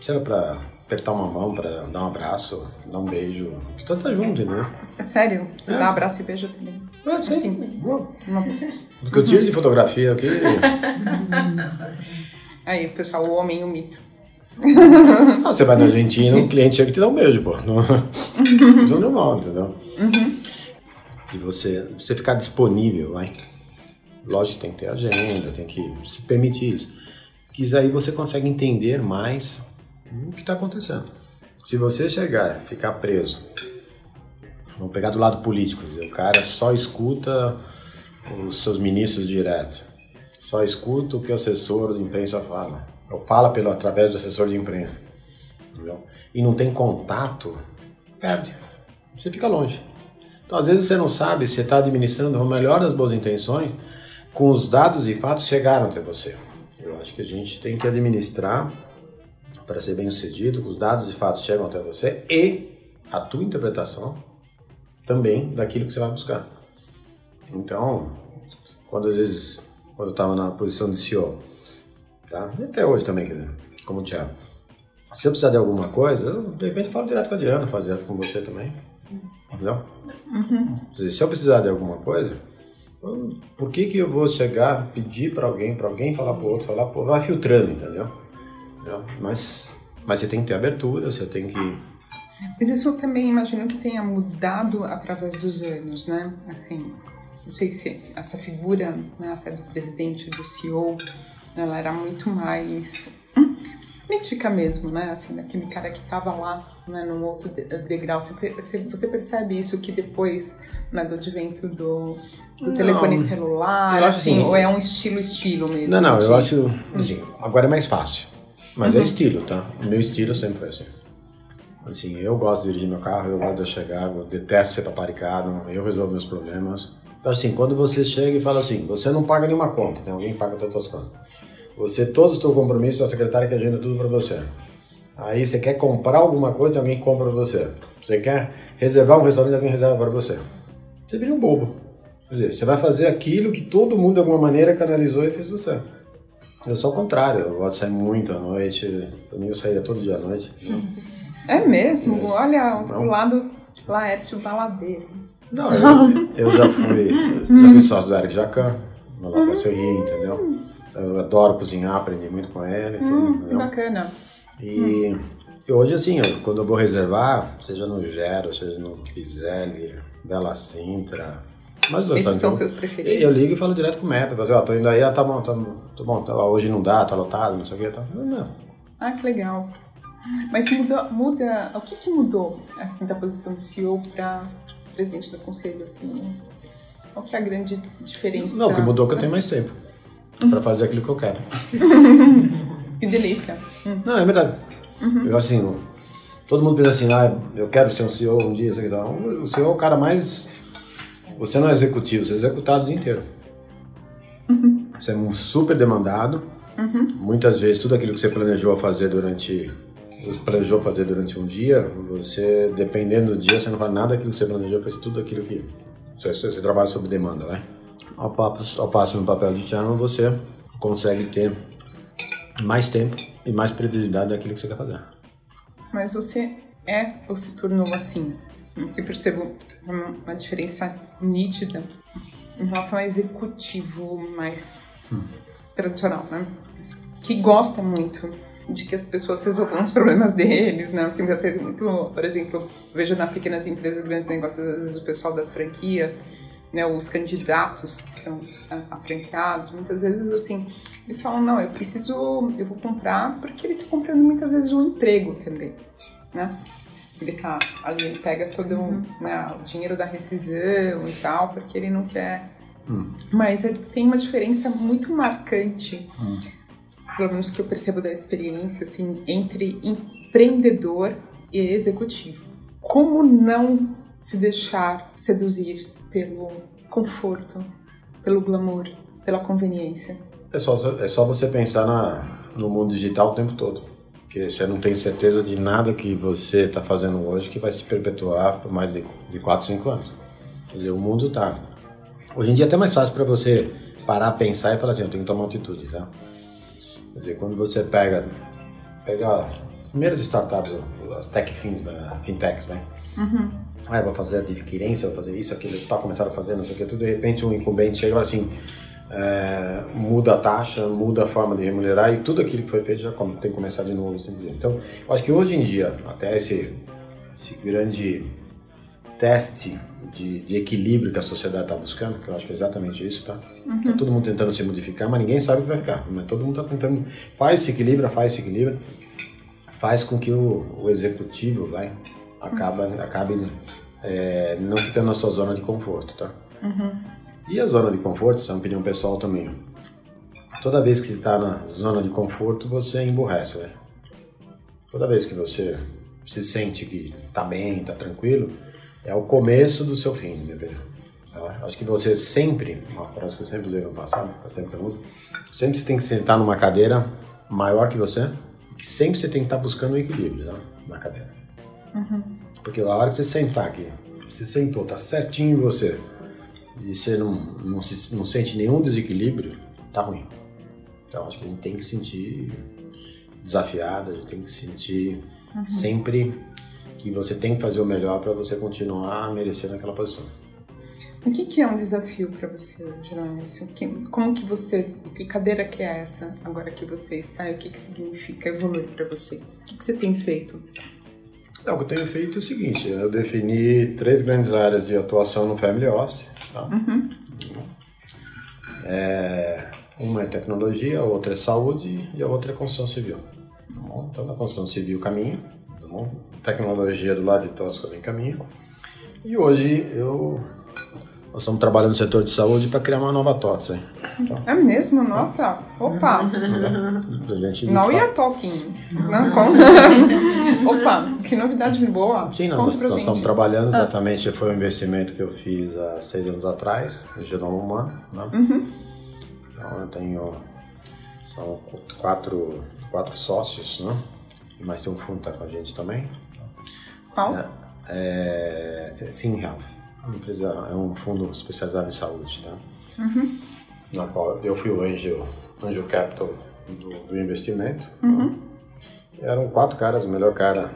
Seja para apertar uma mão, para dar um abraço, dar um beijo. Você tá junto, né? É sério? Você é. dá um abraço e beijo também? É, sim. Assim. Uma... Porque eu tiro de fotografia aqui. *laughs* Aí, pessoal, o homem e o mito. Não, você vai na Argentina, um cliente chega e te dá um beijo, pô. *laughs* Não, isso é normal, entendeu? Uhum de você, você ficar disponível, vai. Lógico tem que ter agenda, tem que se permitir isso. Que aí você consegue entender mais o que está acontecendo. Se você chegar, ficar preso, vamos pegar do lado político, o cara só escuta os seus ministros diretos, só escuta o que o assessor de imprensa fala, ou fala pelo, através do assessor de imprensa, entendeu? e não tem contato, perde, você fica longe. Então, às vezes você não sabe se está administrando o melhor das boas intenções, com os dados e fatos chegaram até você. Eu acho que a gente tem que administrar para ser bem sucedido, os dados e fatos chegam até você e a tua interpretação também daquilo que você vai buscar. Então, quando às vezes, quando eu estava na posição de CEO, tá? E até hoje também, como Thiago, se eu precisar de alguma coisa, eu, de repente falo direto com a Diana, falo direto com você também. Entendeu? Uhum. Se eu precisar de alguma coisa, por que, que eu vou chegar, pedir para alguém, para alguém falar para outro, falar para outro, vai filtrando, entendeu? Mas, mas você tem que ter abertura, você tem que. Mas isso também imagino que tenha mudado através dos anos, né? Assim, não sei se essa figura, né, até do presidente, do CEO, ela era muito mais mítica mesmo, né? Assim, daquele cara que estava lá, né, num outro degrau. Você, você percebe isso que depois né, do advento do, do não, telefone celular, assim, assim, ou é um estilo estilo mesmo? Não, não, eu acho, assim, agora é mais fácil. Mas é uhum. é estilo, tá? O meu estilo sempre foi assim. Assim, eu gosto de dirigir meu carro, eu gosto de chegar, eu detesto ser paparicado, eu resolvo meus problemas. Assim, quando você chega e fala assim, você não paga nenhuma conta, tem alguém que paga todas as contas. Você, todos os seus compromissos, a secretária que agenda tudo para você. Aí você quer comprar alguma coisa, alguém compra para você. Você quer reservar um restaurante, alguém reserva para você. Você vira um bobo. Quer dizer, você vai fazer aquilo que todo mundo de alguma maneira canalizou e fez você. Eu sou o contrário, eu gosto de sair muito à noite. Pra mim eu saía todo dia à noite. É mesmo? É. Olha, o lado Laércio Baladeiro. Não, eu, eu já fui, já fui sócio do Eric Jacan, no Lago Serri, entendeu? Eu adoro cozinhar, aprendi muito com ele. Hum, bacana. E, e, hoje, assim, eu, quando eu vou reservar, seja no Gero, seja no Pizelli, Bela Sintra, mas Esses são seus preferidos? Eu ligo e falo direto com o meta. Falo assim, ó, tô indo aí, ah, tá bom, tá, tá bom, tá, hoje não dá, tá lotado, não sei o que. Tá. Não. Ah, que legal. Mas muda, muda o que, que mudou assim, da posição de CEO para presidente do conselho? Assim, qual que é a grande diferença? Não, o que mudou é que eu tenho mais tempo. Para fazer aquilo que eu quero. *laughs* que delícia. Não, é verdade. Uhum. Eu, assim, todo mundo pensa assim, ah, eu quero ser um CEO um dia, isso aqui, O CEO é o cara mais você não é executivo, você é executado o dia inteiro. Uhum. Você é um super demandado. Uhum. Muitas vezes tudo aquilo que você planejou fazer durante planejou fazer durante um dia, você dependendo do dia você não faz nada daquilo que você planejou, faz tudo aquilo que você, você trabalha sob demanda, né? Ao passo, ao passo no papel de channel você consegue ter mais tempo e mais previsibilidade daquilo que você quer fazer. Mas você é ou se tornou assim eu percebo uma diferença nítida em relação ao executivo mais hum. tradicional, né? Que gosta muito de que as pessoas resolvam os problemas deles, né? Assim, ter muito, por exemplo, vejo na pequenas empresas, grandes negócios, às vezes o pessoal das franquias, né, os candidatos que são ah, franqueados, muitas vezes assim, eles falam, não, eu preciso, eu vou comprar porque ele está comprando muitas vezes um emprego também, né? ele tá ali, ele pega todo uhum. né, o dinheiro da rescisão e tal, porque ele não quer. Hum. Mas é, tem uma diferença muito marcante, hum. pelo menos que eu percebo da experiência, assim, entre empreendedor e executivo. Como não se deixar seduzir pelo conforto, pelo glamour, pela conveniência? É só, é só você pensar na, no mundo digital o tempo todo. Porque você não tem certeza de nada que você está fazendo hoje que vai se perpetuar por mais de, de 4, 5 anos. Quer dizer, o mundo está. Hoje em dia é até mais fácil para você parar, pensar e falar assim: eu tenho que tomar uma atitude. Tá? Quer dizer, quando você pega, pega as primeiras startups, as tech fin, fintechs, né? Uhum. Ah, vou fazer adquirência, vou fazer isso, aquilo, tá começando a fazer, não sei o que, tudo, de repente um incumbente chega e fala assim é, muda a taxa, muda a forma de remunerar e tudo aquilo que foi feito já tem que começar de novo. Assim Então, eu acho que hoje em dia, até esse, esse grande teste de, de equilíbrio que a sociedade está buscando, que eu acho que é exatamente isso, tá? Uhum. Tá todo mundo tentando se modificar, mas ninguém sabe o que vai ficar. Mas todo mundo está tentando, faz esse equilíbrio, faz esse equilíbrio, faz com que o, o executivo vai, acaba, acabe é, não ficando na sua zona de conforto, tá? Uhum. E a zona de conforto, isso é uma opinião pessoal também. Toda vez que você está na zona de conforto, você emburrece, né? Toda vez que você se sente que está bem, está tranquilo, é o começo do seu fim, minha opinião. acho que você sempre, uma frase que eu sempre usei no passado, eu sempre uso, sempre você tem que sentar numa cadeira maior que você, e sempre você tem que estar tá buscando o equilíbrio né, na cadeira. Uhum. Porque a hora que você sentar aqui, você sentou, tá certinho você, e você não, não, se, não sente nenhum desequilíbrio, tá ruim. Então acho que a gente tem que sentir desafiado, a gente tem que sentir uhum. sempre que você tem que fazer o melhor para você continuar merecendo aquela posição. O que, que é um desafio para você, Gerônimo? Como que você, que cadeira que é essa agora que você está e o que, que significa evoluir para você? O que, que você tem feito? É, o que eu tenho feito é o seguinte, eu defini três grandes áreas de atuação no Family Office. Tá? Uhum. É, uma é tecnologia, a outra é saúde e a outra é construção civil. Tá então, na construção civil caminho, tá tecnologia do lado de Tosca vem caminho. E hoje eu nós estamos trabalhando no setor de saúde para criar uma nova TOTS. Hein? É mesmo? Nossa! Opa! Não ia talking. Não, com... *laughs* Opa, que novidade boa. Sim, não, nós, nós estamos trabalhando ah. exatamente, foi um investimento que eu fiz há seis anos atrás, no genoma humano. Né? Uhum. Então eu tenho, são quatro, quatro sócios, né? mas tem um fundo que está com a gente também. Qual? É, é Sim Health. É uma empresa, é um fundo especializado em saúde, tá? Uhum. Na qual eu fui o anjo, anjo capital do, do investimento. Uhum. Eram quatro caras, o melhor cara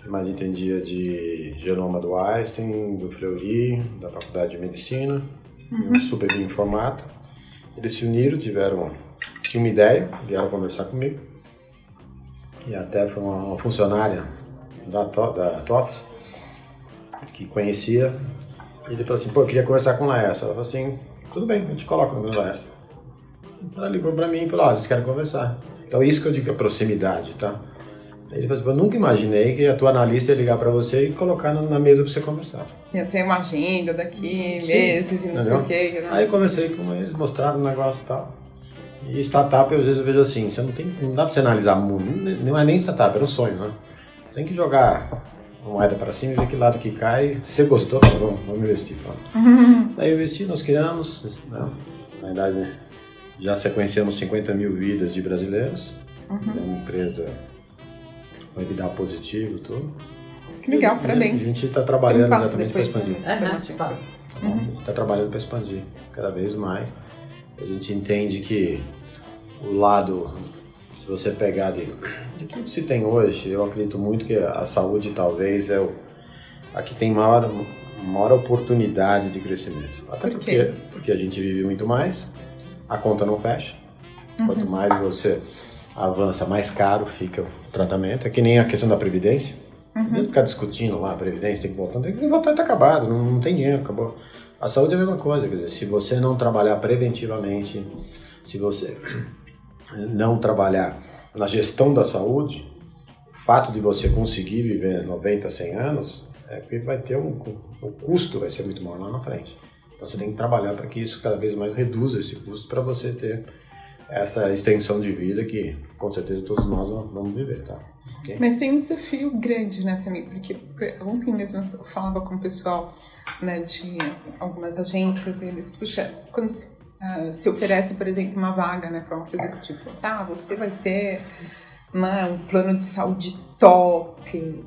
que mais entendia de genoma do Einstein, do Fleury, da Faculdade de Medicina, uhum. super bem informado. Eles se uniram, tiveram, tinham uma ideia, vieram conversar comigo. E até foi uma, funcionária da, da TOTS que conhecia. Ele falou assim, pô, eu queria conversar com Laércio. Ela falou assim, tudo bem, a gente coloca no Laércio. Ela ligou pra mim e falou, ó, eles querem conversar. Então isso que eu digo é proximidade, tá? Ele falou assim, eu nunca imaginei que a tua analista ia ligar para você e colocar na mesa para você conversar. Ia ter uma agenda daqui Sim, meses e não entendeu? sei o quê. Né? Aí conversei com eles, mostraram o negócio e tal. E startup, às vezes eu vejo assim, você não tem, não dá para você analisar muito, não é nem startup, é um sonho, né? Você tem que jogar moeda para cima e ver que lado que cai. Se você gostou, tá bom, vamos investir. Uhum. *laughs* Aí eu investi, nós criamos, né? na verdade, né? já sequenciamos 50 mil vidas de brasileiros. Uhum. É uma empresa com EBITDA positivo tudo. Que legal, parabéns. A gente está trabalhando exatamente para expandir. Uhum. Está trabalhando para expandir cada vez mais. A gente entende que o lado se você pegar de, de tudo que se tem hoje, eu acredito muito que a saúde talvez é o, a que tem maior, maior oportunidade de crescimento. Até Por porque, porque a gente vive muito mais, a conta não fecha. Uhum. Quanto mais você avança, mais caro fica o tratamento. É que nem a questão da previdência. Uhum. Mesmo ficar discutindo lá, a previdência tem que voltar, tem que voltar, está acabado, não, não tem dinheiro, acabou. A saúde é a mesma coisa, quer dizer, se você não trabalhar preventivamente, se você não trabalhar na gestão da saúde, o fato de você conseguir viver 90, 100 anos, é que vai ter um, o custo vai ser muito maior lá na frente. Então você tem que trabalhar para que isso cada vez mais reduza esse custo para você ter essa extensão de vida que com certeza todos nós vamos viver, tá? Okay? Mas tem um desafio grande, né, também, porque ontem mesmo eu falava com o pessoal né, de algumas agências e eles, puxa, quando uh, se oferece, por exemplo, uma vaga né, para um executivo, assim, ah, você vai ter né, um plano de saúde top,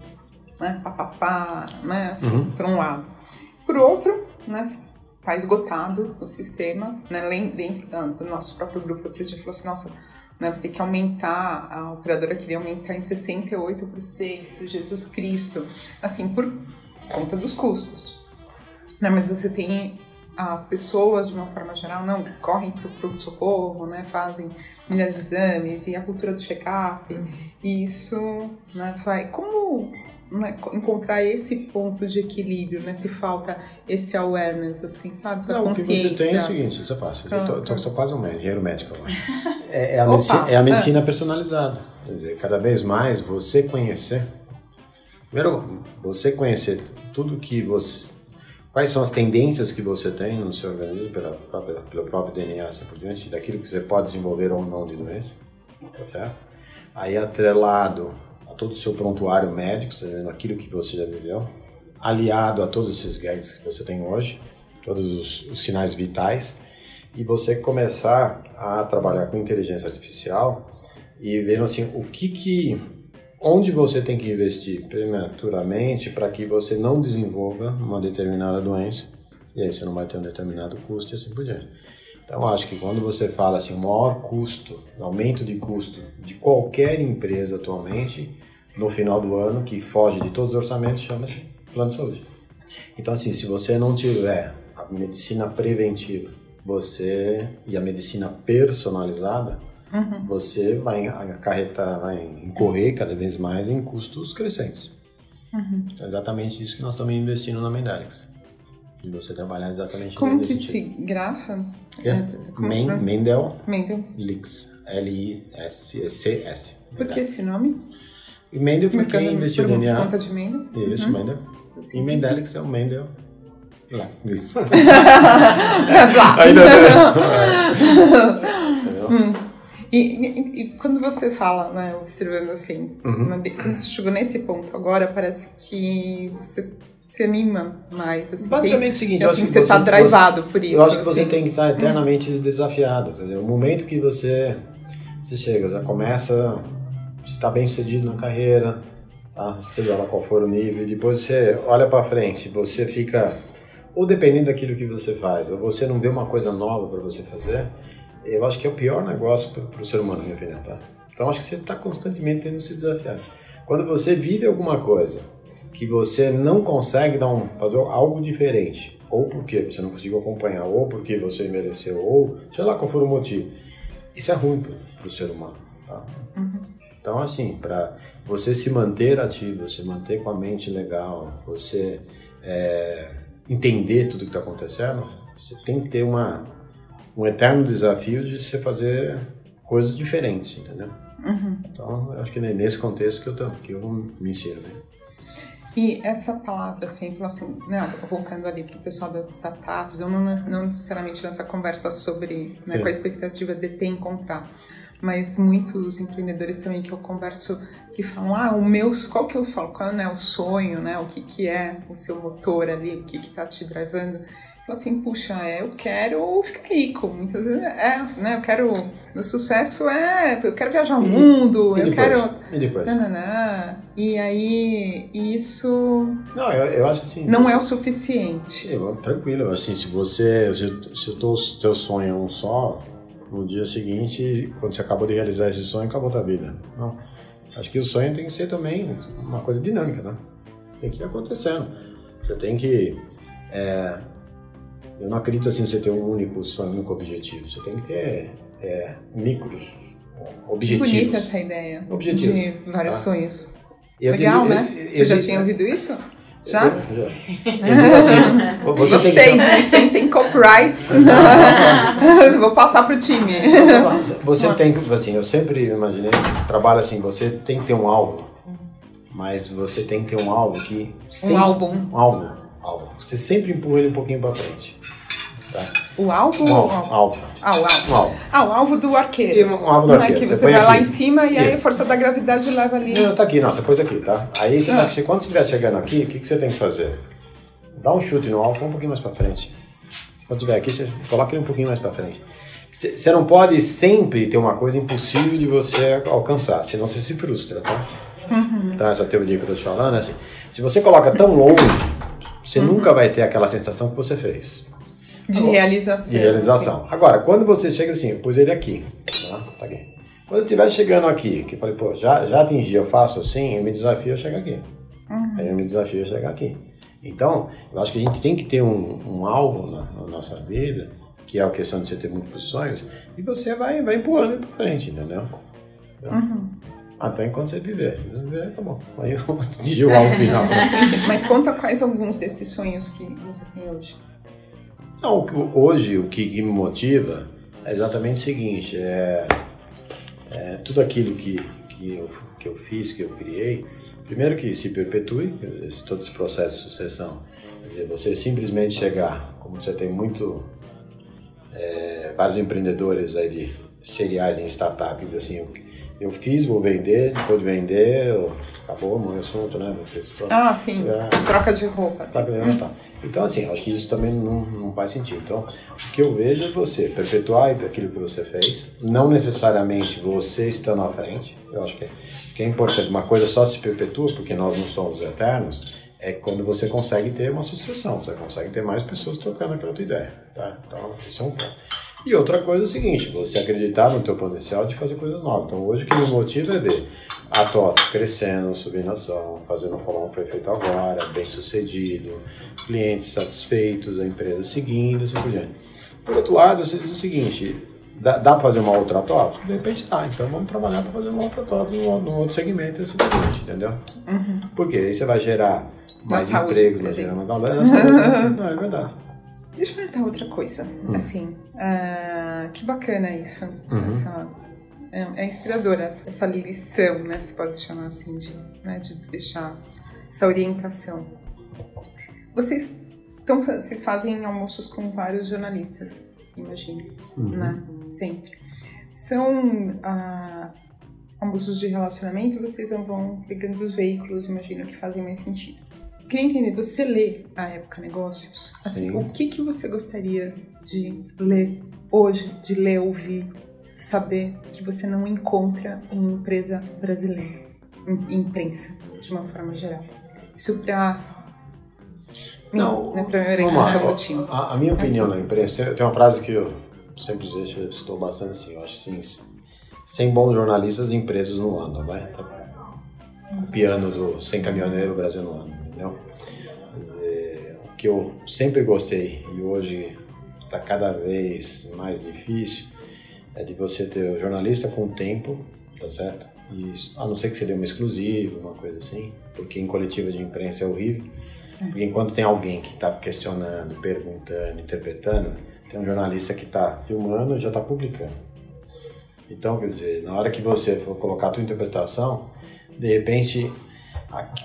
né, papapá, né, assim, uhum. por um lado. Por outro, né, está esgotado o sistema, né, dentro do nosso próprio grupo, outro dia falou assim, nossa, né, vai ter que aumentar, a operadora queria aumentar em 68%, Jesus Cristo, assim, por conta dos custos. Né, mas você tem as pessoas, de uma forma geral, não correm para o pronto-socorro, né, fazem milhares de exames e a cultura do check-up, e isso né, vai... Como né, encontrar esse ponto de equilíbrio, né? Se falta esse awareness, assim, sabe? Essa Não, consciência. o que você tem é o seguinte, isso é fácil. Eu, tô, Pronto. tô- sou quase um engenheiro médico agora. *laughs* É, é a medicina, é a é. medicina personalizada. Quer dizer, cada vez mais você conhecer. Primeiro, você conhecer tudo que você. Quais são as tendências que você tem no seu organismo pela pelo próprio DNA, assim por diante, daquilo que você pode desenvolver ou não de doença, tá certo? Aí atrelado a todo o seu prontuário médico, tá vendo? aquilo que você já viveu, aliado a todos esses gadgets que você tem hoje, todos os, os sinais vitais, e você começar a trabalhar com inteligência artificial e vendo assim o que que onde você tem que investir prematuramente para que você não desenvolva uma determinada doença e aí você não vai ter um determinado custo e assim por diante. Então acho que quando você fala assim o maior custo, aumento de custo de qualquer empresa atualmente no final do ano que foge de todos os orçamentos chama-se plano de saúde. Então assim, se você não tiver a medicina preventiva, você e a medicina personalizada, você vai acarretar, vai incorrer cada vez mais em custos crescentes. É exatamente isso que nós estamos investindo na Mendelix. E você trabalhar exatamente Como que se grafa? É. se Men? Mendel Mendel. Lix. L-I-S-C-S. Por que esse nome? E Mendel foi quem investiu o DNA. conta de Mendel? Isso, Uhum. Mendel. Assim, E Mendelix é o Mendel. Lá. Isso. *laughs* Blá. Aí, não? *laughs* E, e- e quando você fala, né, observando assim, Uhum. na- quando você chegou nesse ponto agora, parece que você se anima mais. Assim, Basicamente tem- é o seguinte, e, eu assim, acho que você tá você- drivado por isso. Eu acho que você assim. tem que estar eternamente desafiado. Quer dizer, o momento que você, você chega, já começa, você está bem sucedido na carreira, tá? seja lá qual for o nível, e depois você olha para frente, você fica, ou dependendo daquilo que você faz, ou você não vê uma coisa nova para você fazer, eu acho que é o pior negócio para o ser humano, na minha opinião. Tá? Então acho que você está constantemente tendo que se desafiar. Quando você vive alguma coisa que você não consegue dar um, fazer algo diferente, ou porque você não conseguiu acompanhar, ou porque você mereceu, ou sei lá qual for o motivo, isso é ruim para o ser humano. Tá? Então, assim, para você se manter ativo, você manter com a mente legal, você é, entender tudo que está acontecendo, você tem que ter uma, um eterno desafio de você fazer coisas diferentes, entendeu? Uhum. Então, eu acho que é nesse contexto que eu, tô, que eu me insiro. Né? E essa palavra, assim, assim né, voltando ali para o pessoal das startups, eu não, não necessariamente nessa conversa sobre, né, a expectativa de ter encontrar, mas muitos empreendedores também que eu converso que falam, ah, o meu, qual que eu falo, qual é né, o sonho, né, o que, que é o seu motor ali, o que que tá te drivando, Fala assim, puxa, é, eu quero ficar rico, muitas vezes é, né, eu quero, meu sucesso é, eu quero viajar o mundo, E eu depois? quero... E depois? Nananã. E aí, isso Não, eu, eu acho assim. não você- é o suficiente. Eu, tranquilo, assim, se você, se, se o teu, teu sonho é um só, no dia seguinte, quando você acabou de realizar esse sonho, acabou a tua vida. Não. Acho que o sonho tem que ser também uma coisa dinâmica, né? Tem que ir acontecendo. Você tem que. é, eu não acredito assim você ter um único sonho, um único objetivo. Você tem que ter é, micros objetivos. Bonita essa ideia Objetivos. de vários Ah. sonhos. Eu Legal, digo- né? eu- eu Você já digo- tinha ouvido isso? Já? Eu, já. *laughs* Eu assim, você Gostei tem que. disso, hein? Tem copyright. *laughs* *laughs* Vou passar pro time. Você tem que, assim, eu sempre imaginei, trabalho assim, você tem que ter um alvo, mas você tem que ter um alvo que Um sempre, álbum. um alvo, alvo. Você sempre empurra ele um pouquinho para frente, tá? O alvo? O alvo? alvo, Ah, o alvo. um alvo. Ah, o alvo do E arqueiro. um alvo do Não é arqueiro. que você põe vai lá aqui. em cima e aí a força da gravidade leva ali. Não, tá aqui, não, você pôs aqui, tá? Aí você Ah. você- quando você estiver chegando aqui, o que, que você tem que fazer? Dá um chute no alvo, um pouquinho mais para frente. Quando estiver aqui, você coloca ele um pouquinho mais para frente. Você você não pode sempre ter uma coisa impossível de você alcançar, senão você se frustra, tá? Então, essa teoria que eu tô te falando é assim: se você coloca tão longe, você nunca vai ter aquela sensação que você fez De realização. de realização. Agora, quando você chega assim, eu pus ele aqui, tá? Tá aqui. Quando eu estiver chegando aqui, que eu falei, pô, já, já atingi, eu faço assim, eu me desafio a chegar aqui. Aí eu me desafio a chegar aqui. Então, eu acho que a gente tem que ter um, um alvo na, na nossa vida, que é a questão de você ter múltiplos sonhos, e você vai, vai empurrando pra frente, entendeu? Até enquanto você viver. Viver, tá bom. Aí eu vou jogar o final. *laughs* Mas conta quais alguns desses sonhos que você tem hoje. Não, hoje o que, me motiva é exatamente o seguinte, é, é tudo aquilo que, que, eu, que eu fiz, que eu criei, primeiro que se perpetue, todo esse processo de sucessão. Quer dizer, você simplesmente chegar, como você tem muito, é, vários empreendedores aí de seriais em startups, assim, eu, fiz, vou vender, depois de vender, eu, acabou o assunto, né? Ah, sim. É, Troca de roupa. Assim. Tá, tá. Então, assim, acho que isso também não, não faz sentido. Então, o que eu vejo é você perpetuar aquilo que você fez, não necessariamente você estando à frente. Eu acho que é, que é importante. Uma coisa só se perpetua, porque nós não somos eternos, é quando você consegue ter uma sucessão, você consegue ter mais pessoas trocando aquela tua ideia. Tá? Então, isso é um ponto. E outra coisa é o seguinte, você acreditar no teu potencial de fazer coisas novas. Então hoje o que me motiva é ver a TOTS crescendo, subindo ação, fazendo o follow foi feito agora, bem sucedido, clientes satisfeitos, a empresa seguindo, assim por diante. Por outro lado, você diz o seguinte, dá, dá para fazer uma outra TOTS? De repente dá, então vamos trabalhar para fazer uma outra TOTS num, num outro segmento, assim por diante, entendeu? Uhum. Porque aí você vai gerar mais empregos, vai gerar mais valor, *laughs* não, é verdade. Deixa eu perguntar outra coisa. Hum. Assim, uh, que bacana isso. Uhum. Essa, é, é inspiradora essa lição, né? Se pode chamar assim, de, né, de deixar essa orientação. Vocês, então, vocês fazem almoços com vários jornalistas, imagino, uhum. né? Sempre. São uh, almoços de relacionamento, vocês vão pegando os veículos, imagino, que fazem mais sentido. Queria entender, você lê a Época Negócios? Assim, Sim. o que, que você gostaria de ler hoje, de ler, ouvir, saber que você não encontra em empresa brasileira, em imprensa, de uma forma geral? Isso para não, né, para a, a, a minha opinião assim. na imprensa, tem uma frase que eu sempre deixo, eu estou bastante assim, eu acho assim, sem bons jornalistas, empresas não andam, vai? Tá copiando do Sem Caminhoneiro, o Brasil não anda entendeu? É, o que eu sempre gostei e hoje está cada vez mais difícil é de você ter o jornalista com tempo, tá certo? E, a não ser que você dê uma exclusiva, uma coisa assim, porque em coletiva de imprensa é horrível. É. Porque enquanto tem alguém que está questionando, perguntando, interpretando, tem um jornalista que está filmando e já está publicando. Então, quer dizer, na hora que você for colocar a tua interpretação, de repente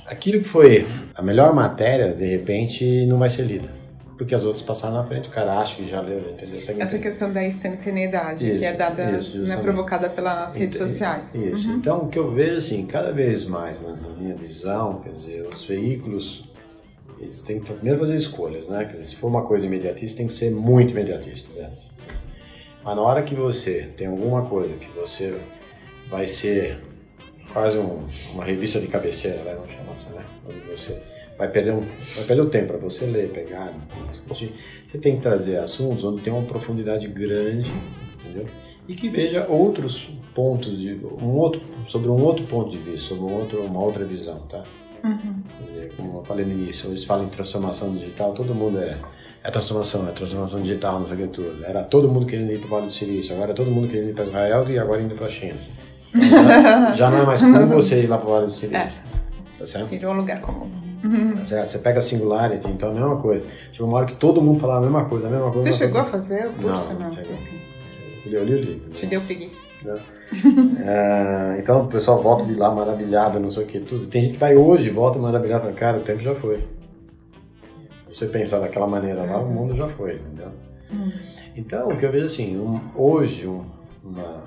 aquilo que foi a melhor matéria, de repente, não vai ser lida. Porque as outras passaram na frente, o cara acha que já leu, entendeu? Essa questão da instantaneidade, isso, que é dada, isso, né, provocada pelas redes sociais. Isso. Uhum. Então, o que eu vejo, assim, cada vez mais, na minha visão, quer dizer, os veículos, eles têm que primeiro fazer escolhas, né? Quer dizer, se for uma coisa imediatista, tem que ser muito imediatista, né? Mas na hora que você tem alguma coisa que você vai ser quase um, uma revista de cabeceira, né? Vamos chamar assim, né? Onde você vai perder, um, vai perder o tempo para você ler, pegar, discutir. Você tem que trazer assuntos onde tem uma profundidade grande, entendeu? E que veja outros pontos de um outro sobre um outro ponto de vista, sobre um outro, uma outra visão, tá? Uhum. Como eu falei no início, hoje fala em transformação digital, todo mundo é, é transformação, é transformação digital, não sei o que tudo. Era todo mundo querendo ir para o Vale do Silício, agora é todo mundo querendo ir para Israel e agora indo para a China. Já, já, não é mais comum você ir lá para o Vale do Silício. É. Tá certo? Virou um lugar comum. Tá certo? Você pega a Singularity, então é a mesma coisa. Chegou uma hora que todo mundo falava a mesma coisa, a mesma coisa. Você chegou coisa. a fazer o curso? Não, não. Chegou. Assim. Eu li o livro. Te deu preguiça. é, *laughs* então o pessoal volta de lá maravilhado, não sei o que, tudo. Tem gente que vai hoje e volta maravilhado, para cara, o tempo já foi. Você pensar daquela maneira lá, o mundo já foi, entendeu? Hum. Então, o que eu vejo assim, um, hoje, um, uma,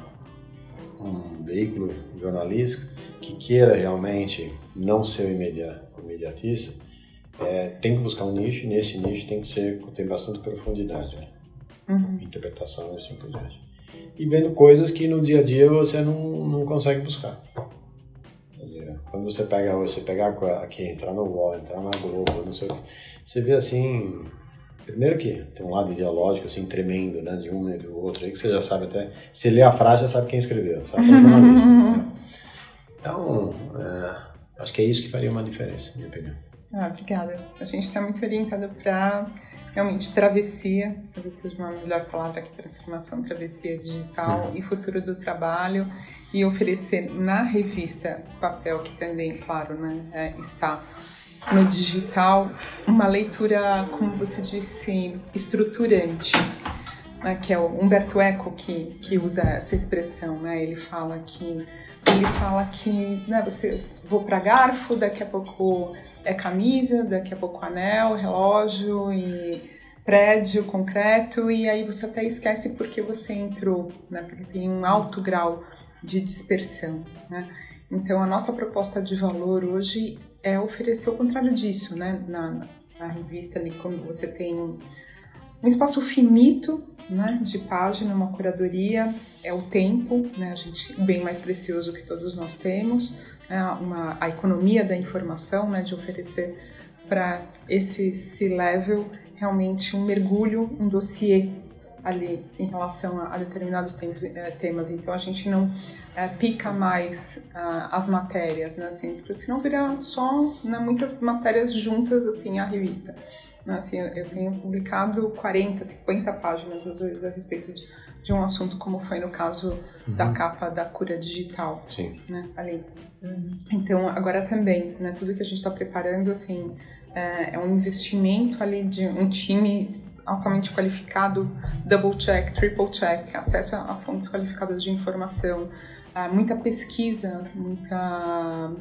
um veículo jornalístico que queira realmente não ser imediatista, é, tem que buscar um nicho e nesse nicho tem que ser tem bastante profundidade, né? uhum. interpretação e assim por diante. E vendo coisas que no dia a dia você não, não consegue buscar. Dizer, quando você pega você pegar aqui, entrar no UOL, entrar na Globo, não sei o que, você vê assim Primeiro que tem um lado ideológico, assim, tremendo, né, de um e do outro, aí que você já sabe até, se lê a frase, já sabe quem escreveu, sabe? É jornalista, *laughs* né? Então, é, acho que é isso que faria uma diferença, na minha opinião. Ah, obrigada. A gente está muito orientada para realmente travessia, talvez seja uma melhor palavra que transformação, travessia digital e futuro do trabalho e oferecer na revista papel que também, claro, né, é, está no digital, uma leitura, como você disse, estruturante, né, que é o Humberto Eco que, que usa essa expressão, né, ele fala que ele fala que né, você vou para garfo, daqui a pouco é camisa, daqui a pouco anel, relógio e prédio, concreto, e aí você até esquece porque você entrou, né? Porque tem um alto grau de dispersão, né? Então a nossa proposta de valor hoje é oferecer o contrário disso, né? Na, na revista ali, quando você tem um, espaço finito né, de página, uma curadoria, é o tempo, né, a gente, bem mais precioso que todos nós temos, né, uma, a economia da informação, né, de oferecer para esse C-level realmente um mergulho, um dossiê ali em relação a, a determinados tempos, é, temas. Então a gente não é, pica mais uh, as matérias, né? Assim, porque senão vira só né, muitas matérias juntas assim a revista. Né? Assim, eu tenho publicado 40, 50 páginas às vezes a respeito de, de um assunto como foi no caso uhum. da capa da cura digital, Sim. né? Ali. Uhum. Então agora também, né? Tudo que a gente está preparando assim é, é um investimento ali de um time altamente qualificado, double check, triple check, acesso a fontes qualificadas de informação, muita pesquisa, muita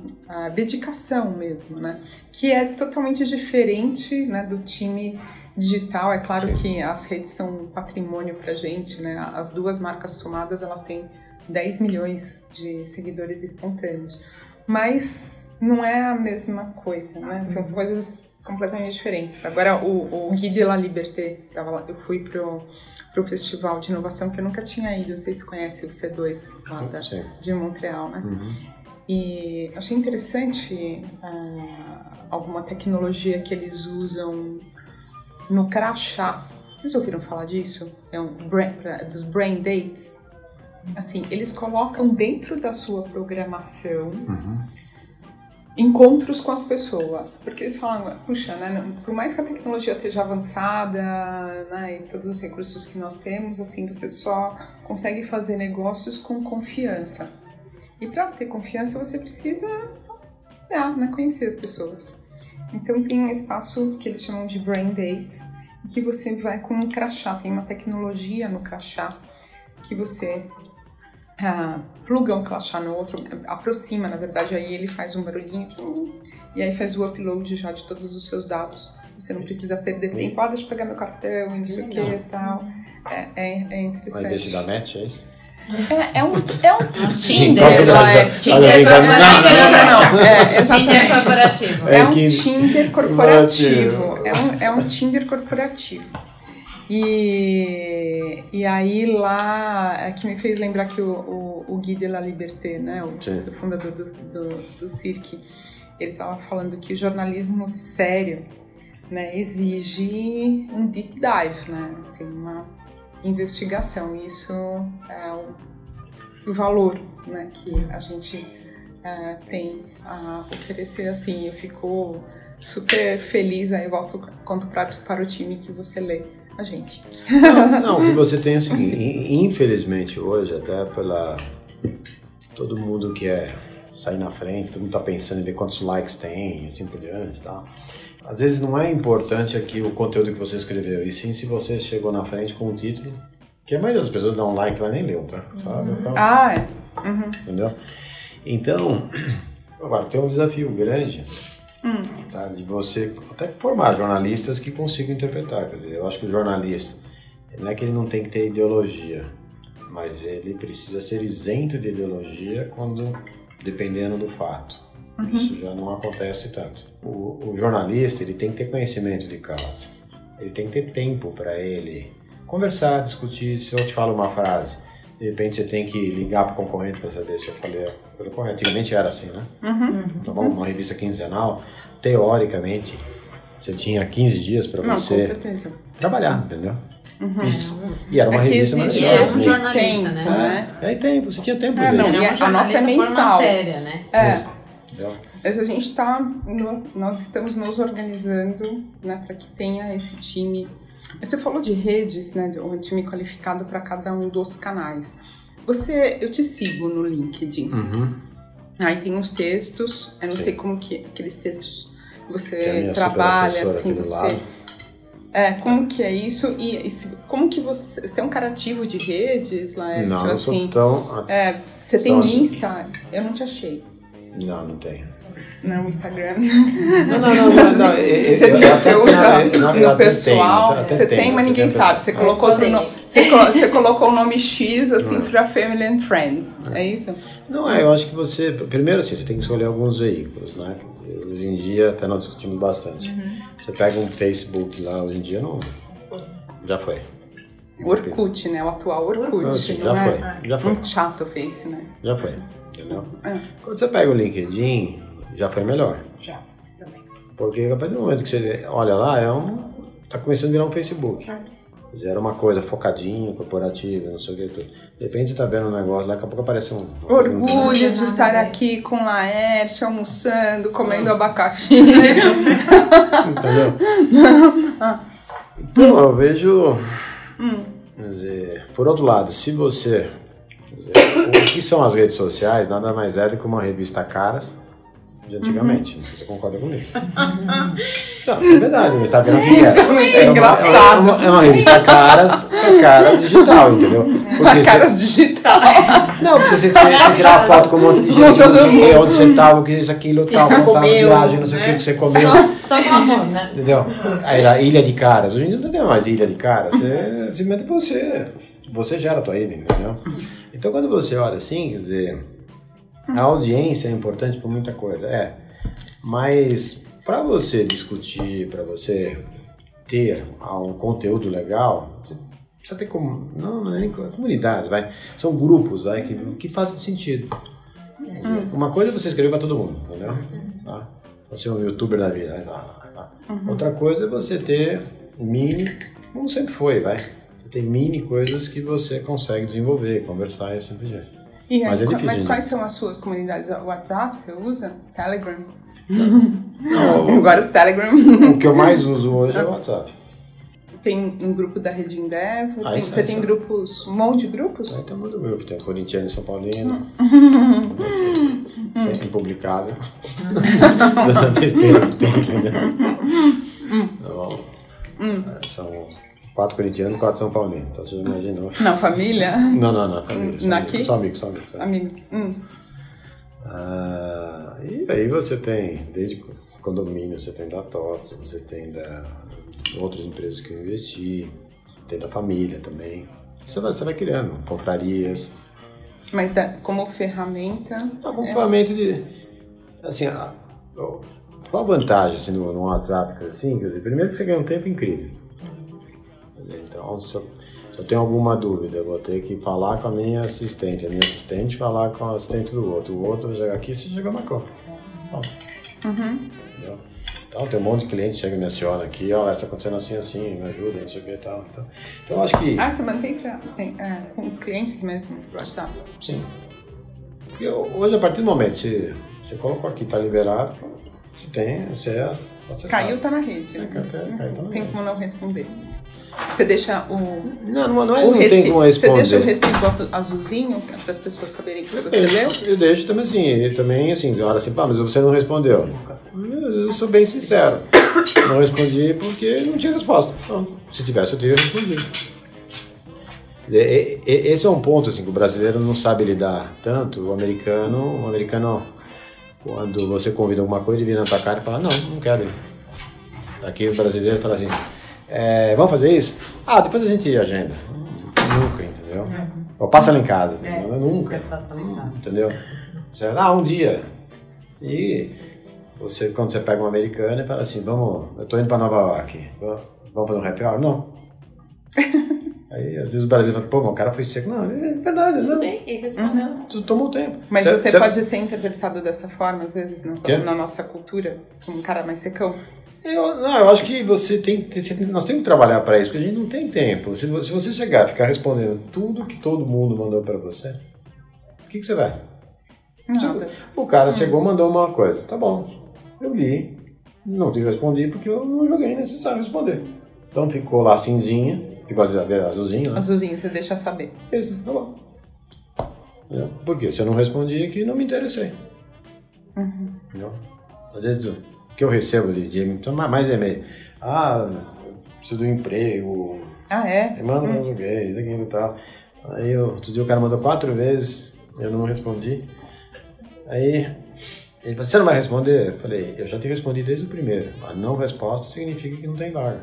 dedicação mesmo, né? Que é totalmente diferente né, do time digital. É claro que as redes são um patrimônio para gente, né? As duas marcas somadas elas têm 10 milhões de seguidores espontâneos, mas não é a mesma coisa, né? São coisas completamente diferentes. Agora, o, o Guide la Liberté, eu fui pro, pro festival de inovação que eu nunca tinha ido, não sei se conhece o C2 lá da, de Montreal, né? Uhum. E achei interessante uh, alguma tecnologia que eles usam no crachá. Vocês ouviram falar disso? É um dos brain dates. Assim, eles colocam dentro da sua programação uhum encontros com as pessoas, porque eles falam, puxa, né, por mais que a tecnologia esteja avançada, né, e todos os recursos que nós temos, assim, você só consegue fazer negócios com confiança. E para ter confiança, você precisa é, né, conhecer as pessoas. Então tem um espaço que eles chamam de brain dates, que você vai com um crachá, tem uma tecnologia no crachá que você uh, pluga um crachá no outro, aproxima, na verdade, aí ele faz um barulhinho e aí faz o upload já de todos os seus dados. Você não precisa perder tempo, ah, deixa eu pegar meu cartão e não sei o que e tal. É, é, é interessante. Mas desse da net, é isso? É, é um, é um *laughs* Tinder. É, Tinder não, não, não, não. É, *laughs* Tinder corporativo. É um Tinder corporativo. É um, é um Tinder corporativo. E, e aí lá é que me fez lembrar que o, o, o Guy de la Liberté, né, o, o fundador do, do, do Cirque, ele estava falando que o jornalismo sério né, exige um deep dive, né, assim, uma investigação. Isso é o, o valor né, que a gente é, tem a oferecer. Assim, eu fico super feliz, aí volto conto para, para o time que você lê a gente. Não, não, o que você tem é o seguinte, assim. infelizmente hoje, até pela. Todo mundo que é sair na frente, todo mundo tá pensando em ver quantos likes tem, assim por diante e tal. Às vezes não é importante aqui o conteúdo que você escreveu, e sim se você chegou na frente com um título, que a maioria das pessoas dá um like lá nem leu, tá? Sabe? Uhum. Então, ah, é. Uhum. Entendeu? Então, *clears throat* agora tem um desafio grande Hum. Tá? De você até formar jornalistas que consigam interpretar. Quer dizer, eu acho que o jornalista, não é que ele não tem que ter ideologia, mas ele precisa ser isento de ideologia quando, dependendo do fato. Uhum. Isso já não acontece tanto. O, o, jornalista, ele tem que ter conhecimento de causa. Ele tem que ter tempo para ele conversar, discutir. Se eu te falo uma frase, de repente você tem que ligar para o concorrente para saber se eu falei coisa correta. Antigamente era assim, né? Uhum. Então, uma revista quinzenal, teoricamente, você tinha 15 dias para você trabalhar, entendeu? Uhum. Isso. E era uma é revista maravilhosa. Um jornalista, né? É, é tempo, você tinha tempo. É, não, e a, a nossa é mensal. Matéria, né? É. Isso. Mas a gente está, nós estamos nos organizando né, para que tenha esse time Você falou de redes, né? O time qualificado para cada um dos canais. Você, eu te sigo no LinkedIn. Uhum. Aí tem uns textos, eu não Sim. sei como que aqueles textos você é trabalha, assim, você. É, como que é isso? E, e se, como que você. Você é um cara ativo de redes, Laércio? Não, não assim, sou tão. É, você tem Insta? Eu não te achei. Não, não tenho. Não, Instagram. Não, não, não. não, não eu, você, eu, você usa tenho, no pessoal. Tenho, você tem, mas ninguém sabe. Você colocou, outro no, você, você, colocou o nome X assim para Family and Friends. É. é isso? Não, é, eu acho que você. Primeiro, assim, você tem que escolher alguns veículos, né? Hoje em dia, até nós discutimos bastante. Uhum. Você pega um Facebook lá, hoje em dia não. Já foi. Orkut, né? O atual Orkut. Não, já é? foi. Já foi. Muito chato o Face, né? Já foi. Entendeu? É. Quando você pega o LinkedIn, já foi melhor. Já, também. Porque a partir do momento que você olha lá, é um. tá começando a virar um Facebook. É. Era uma coisa focadinho, corporativa, não sei o que tudo. De repente você tá vendo um negócio, daqui a pouco aparece um. Orgulho de estar aqui com Laércio, almoçando, comendo ah. abacaxi. *laughs* Entendeu? então eu vejo. Hum. Quer dizer, por outro lado, se você. Dizer, o que são as redes sociais nada mais é do que uma revista Caras de antigamente. Uhum. Não sei se você concorda comigo. *laughs* Não, é verdade, o Instagram que Isso é, é engraçado. É uma, é uma, revista caras, é caras digital, entendeu? Porque *laughs* caras você, digital. Não, porque você, você, tirar foto com um monte de gente, não sei o que, *laughs* onde você estava, o que isso, aquilo, tal, contar viagem, não sei o que, que você comeu. Só, só amor, né? Entendeu? Aí era ilha de caras. Hoje em dia não tem mais ilha de caras. Você simplesmente você. Você gera a tua ilha, entendeu? Então quando você olha assim, quer dizer a audiência é importante por muita coisa, é. Mas para você discutir, para você ter um conteúdo legal, você precisa ter como não, não é nem comunidades, vai. São grupos, vai, que, que fazem sentido. Hum. Uma coisa é você escrever para todo mundo, entendeu? Tá? Você é um youtuber da vida. Né? Uhum. Outra coisa é você ter mini, como sempre foi, vai. Você tem mini coisas que você consegue desenvolver, conversar e assim por diante. E mas, é difícil, mas quais são as suas comunidades? WhatsApp você usa? Telegram? Não, *laughs* Agora o Telegram. O que eu mais uso hoje é o WhatsApp. Tem um grupo da Rede Indevo, tem, você tem grupos, um monte de grupos? Tem um monte de grupo, tem Corintiano e São Paulino, *laughs* sempre publicado, *laughs* dessa besteira que tem, entendeu? Então, são Quatro corintianos, quatro São Paulinos. Então você imaginou. *laughs* Na família? Não, não, na família. Só Naqui? Só amigo, só amigo. Só amigo. amigo. Hum. Ah, e aí você tem, desde condomínio, você tem da TOTS, você tem da outras empresas que eu investi, tem da família também. Você vai, você vai criando, confrarias. Mas da, como ferramenta? Não, como é... ferramenta de. Assim, a, qual a vantagem assim, no, no WhatsApp? Assim, primeiro que você ganha um tempo incrível. Então, se eu, se eu, tenho alguma dúvida, eu vou ter que falar com a minha assistente, a minha assistente falar com a assistente do outro, o outro vai chegar aqui, você chega na conta. Uhum. Então, tem um monte de clientes que chega e me aciona aqui, ó, está acontecendo assim, assim, me ajuda, não sei o que e tal. Então, então, eu acho que... Ah, você mantém pra, tem, é, com os clientes mesmo, WhatsApp? Sim. Porque hoje, a partir do momento que você, colocou aqui, está liberado, você tem, você é Caiu, tá na rede. É, caiu, tá na tem rede. como não responder. Você deixa o. Não, não, não é não tem como responder. Você deixa o recibo azulzinho para as pessoas saberem que você eu, leu? Eu deixo também assim, eu também assim, hora assim, pá, mas você não respondeu. Eu sou bem sincero. Não respondi porque não tinha resposta. Então, se tivesse, eu teria respondido. Esse é um ponto assim, que o brasileiro não sabe lidar tanto. O americano, o americano, quando você convida alguma coisa, ele vira na tua cara e fala: Não, não quero ir. Aqui o brasileiro fala assim: é, vamos fazer isso? Ah, depois a gente agenda. Nunca, entendeu? Ou passa lá em casa. É, nunca. Entendeu? Você, ah, um dia. E você, quando você pega um americano e fala assim, vamos, eu tô indo para Nova York, vamos fazer um happy hour? Não. *laughs* Aí, às vezes o Brasil fala, pô, o cara foi seco. Não, é verdade, não. Tudo bem, ele respondeu. Uhum. Tu tomou tempo. Mas cê, você cê... pode ser interpretado dessa forma, às vezes, na, na nossa cultura, como um cara mais secão. Eu, não, eu acho que você tem, você nós temos que trabalhar para isso, porque a gente não tem tempo. Se, se você chegar e ficar respondendo tudo que todo mundo mandou para você, o que, que você vai? Nada. O cara hum. chegou mandou uma coisa, tá bom, eu li, não te respondi porque eu não joguei necessário responder. Então ficou lá cinzinha, ficou azulzinho, né? Azulzinho, você deixa saber. Isso, tá bom. Por quê? Se eu não respondi aqui, não me interessei. Entendeu? Às vezes que eu recebo de, de então, mais e-mail. Ah, preciso do emprego, Ah, é? manda um português, aquilo e tal. Aí eu, outro dia o cara mandou quatro vezes, eu não respondi. Aí ele falou, você não vai responder? Eu falei, eu já te respondi desde o primeiro. A não resposta significa que não tem vaga.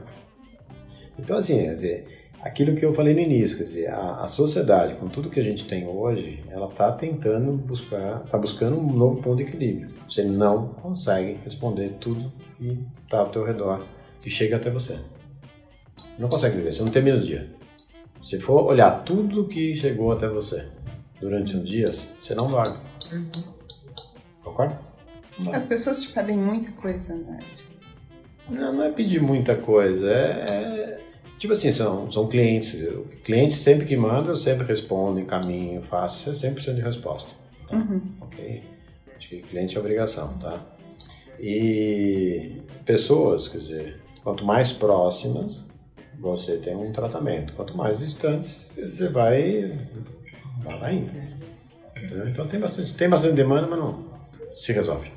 Então assim, quer dizer, aquilo que eu falei no início, quer dizer, a, a sociedade, com tudo que a gente tem hoje, ela está tentando buscar, está buscando um novo ponto de equilíbrio. Você não consegue responder tudo que está ao teu redor, que chega até você. Não consegue viver, você não termina o dia. Se for olhar tudo que chegou até você durante uns dias, você não dorme. Concorda? As pessoas te pedem muita coisa, né? Não, não é pedir muita coisa, é, é- tipo assim, são, são clientes. Clientes sempre que mandam, eu sempre respondo, encaminho, faço, você sempre precisa de resposta. Tá? Ok? Acho que cliente é obrigação, tá? E pessoas, quer dizer, quanto mais próximas, você tem um tratamento. Quanto mais distante, você vai, vai indo. Entendeu? Então tem bastante, tem bastante demanda, mas não se resolve.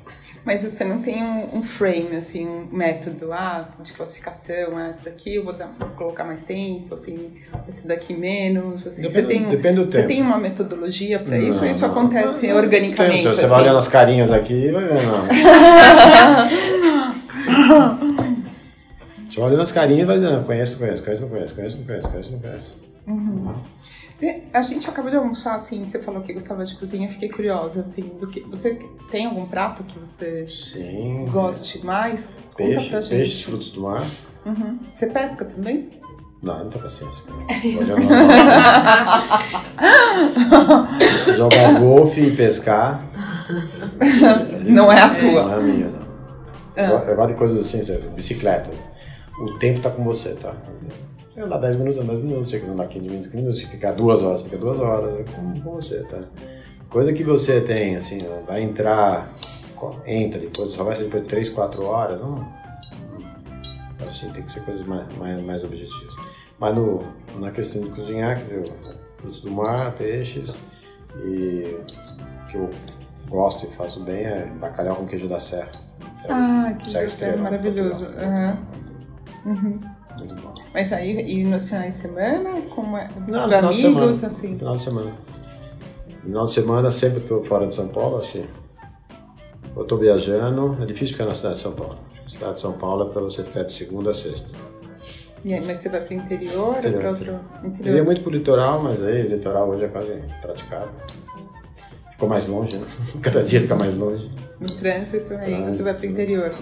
Mas você não tem um, um frame, assim, um método ah, de classificação, ah, esse daqui eu vou, dar- vou colocar mais tempo, assim, esse daqui menos, assim. Depende- você tem, depende do Você tempo. tem uma metodologia para isso ou Não, isso não. acontece Não, organicamente? Você assim? vai olhando as carinhas aqui e vai vendo. não. *laughs* Você vai olhando as carinhas e vai dizendo, conheço, conheço, conheço, não conheço, conheço, não conheço, conheço, não conheço. Tem- A gente acabou de almoçar, assim, você falou que gostava de cozinha, fiquei curiosa, assim, do que... Você tem algum prato que você Sim. goste mais? Conta Peixe, pra gente. peixes, frutos do mar. Uhum. Você pesca também? Não, não tem paciência. *laughs* Jogar golfe e pescar. Não é a tua. Não é a minha, não. Go- Eu gosto de coisas assim, bicicleta. O tempo tá com você, tá? Você andar 10 minutos, anda 10 minutos, você quer andar 15 minutos, 15 minutos, você ficar 2 horas, fica 2 horas, é com, com você, tá? Coisa que você tem, assim, vai entrar, entra, depois só vai ser depois de 3, 4 horas, não. Assim, tem que ser coisas mais, mais, mais objetivas. Mas no, na questão de cozinhar, quer dizer, frutos do mar, peixes, e o que eu gosto e faço bem é bacalhau com queijo da serra. Ah, que Serra gostoso, Estrela, maravilhoso. Portugal. Aham. Mas aí, e nos finais de semana, como é? Não, pra final de amigos, semana. assim? Final de semana. Final de semana sempre estou fora de São Paulo, acho que. Eu estou viajando, é difícil ficar na cidade de São Paulo. A cidade de São Paulo é para você ficar de segunda a sexta. E aí, mas você vai pro interior Interior. ou pra outro Eu interior? ia muito pro litoral, mas aí o litoral hoje é quase praticável. Ficou mais longe, né? *laughs* Cada dia fica mais longe. No trânsito, aí Trânsito. você vai pro interior.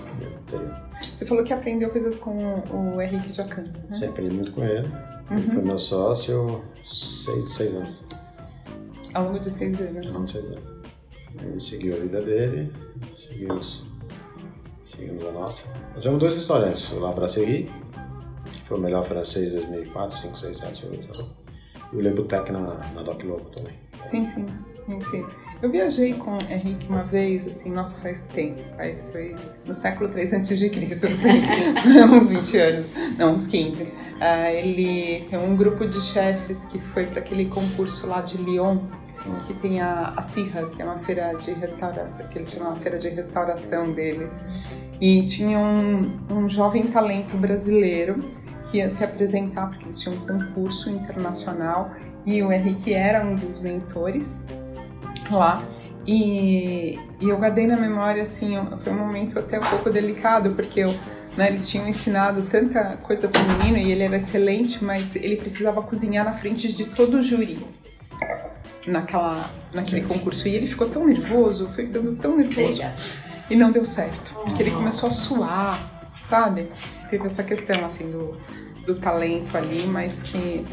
Interior. Você falou que aprendeu coisas com o Henrique Jacan, né? Sempre aprendi muito com ele. Ele foi meu sócio seis, seis anos. Ao longo de seis anos. Não sei dizer. Ele seguiu a vida dele, seguimos, seguimos a nossa. Nós temos dois restaurantes, o La Brasserie, que foi o melhor francês de 2004, 5, 6, 7, 8, e o Le Bouteque na, na Doc Lobo também. Sim, sim, sim, sim. Eu viajei com Henrique uma vez, assim, nossa, faz tempo. Aí foi no século 3 antes de Cristo, assim, *laughs* uns 20 anos, não, uns 15. Ah, ele tem um grupo de chefes que foi para aquele concurso lá de Lyon, que tem a, a Cirra, que é uma feira de restauração, que eles chamam a feira de restauração deles. E tinha um, um jovem talento brasileiro que ia se apresentar, porque eles tinham um concurso internacional e o Henrique era um dos mentores lá. E, e eu guardei na memória, assim, foi um momento até um pouco delicado, porque eu, né, eles tinham ensinado tanta coisa pro menino e ele era excelente, mas ele precisava cozinhar na frente de todo o júri naquela, naquele concurso. E ele ficou tão nervoso, foi ficando tão nervoso. E não deu certo, porque ele começou a suar, sabe? Teve essa questão, assim, do, do talento ali, mas que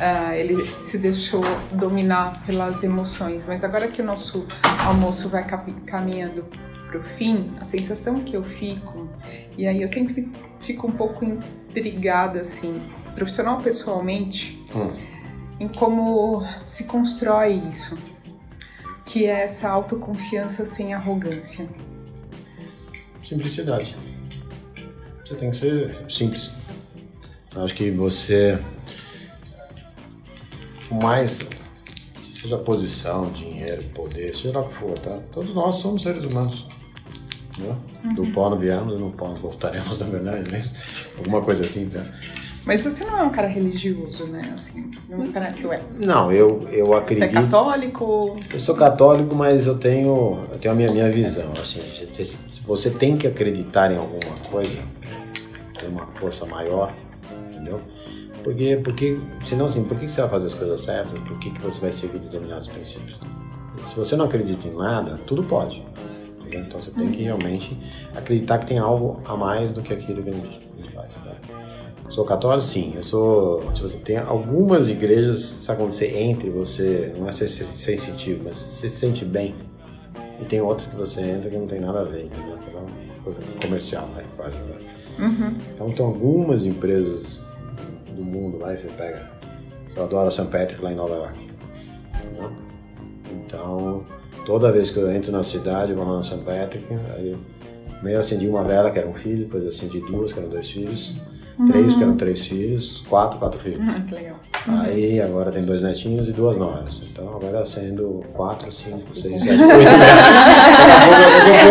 ah, ele se deixou dominar pelas emoções. Mas agora que o nosso almoço vai caminhando pro fim, a sensação que eu fico, e aí eu sempre fico um pouco intrigada, assim, profissional pessoalmente, Hum. em como se constrói isso, que é essa autoconfiança sem arrogância. Simplicidade. Você tem que ser simples. Acho que você, mais, seja posição, dinheiro, poder, seja lá o que for, tá? Todos nós somos seres humanos. Né? Do pó não viemos e no pó não voltaremos, *laughs* na verdade, mas alguma coisa assim, tá? Mas você não é um cara religioso, né? Assim, não me parece, ué. Não, eu, eu Você é acredito. católico? Eu sou católico, mas eu tenho, eu tenho a minha, minha visão. Assim, se você tem que acreditar em alguma coisa, tem uma força maior, entendeu? Porque, porque, senão assim, por que você vai fazer as coisas certas? Por que, que você vai seguir determinados princípios? Se você não acredita em nada, tudo pode. entendeu? Então você tem que realmente acreditar que tem algo a mais do que aquilo que a gente, faz. Tá? Sou católico, sim. Eu sou. Tipo assim, tem algumas igrejas, sabe quando você entra e você. Não é ser ser sensitivo, mas você se sente bem. E tem outras que você entra que não tem nada a ver, entendeu? É uma coisa comercial, né? Quase. Né? Então tem algumas empresas do mundo lá, e você pega. Eu adoro St. Patrick lá em Nova York. entendeu? Então, toda vez que eu entro na cidade, vou lá na St. Patrick, aí eu primeiro acendi uma vela, que era um filho, depois acendi duas, que eram dois filhos, três, que eram três filhos, quatro, quatro filhos. Ah, que legal. Aí agora tem dois netinhos e duas noras. Então agora sendo quatro, cinco, seis, *laughs* sete, oito.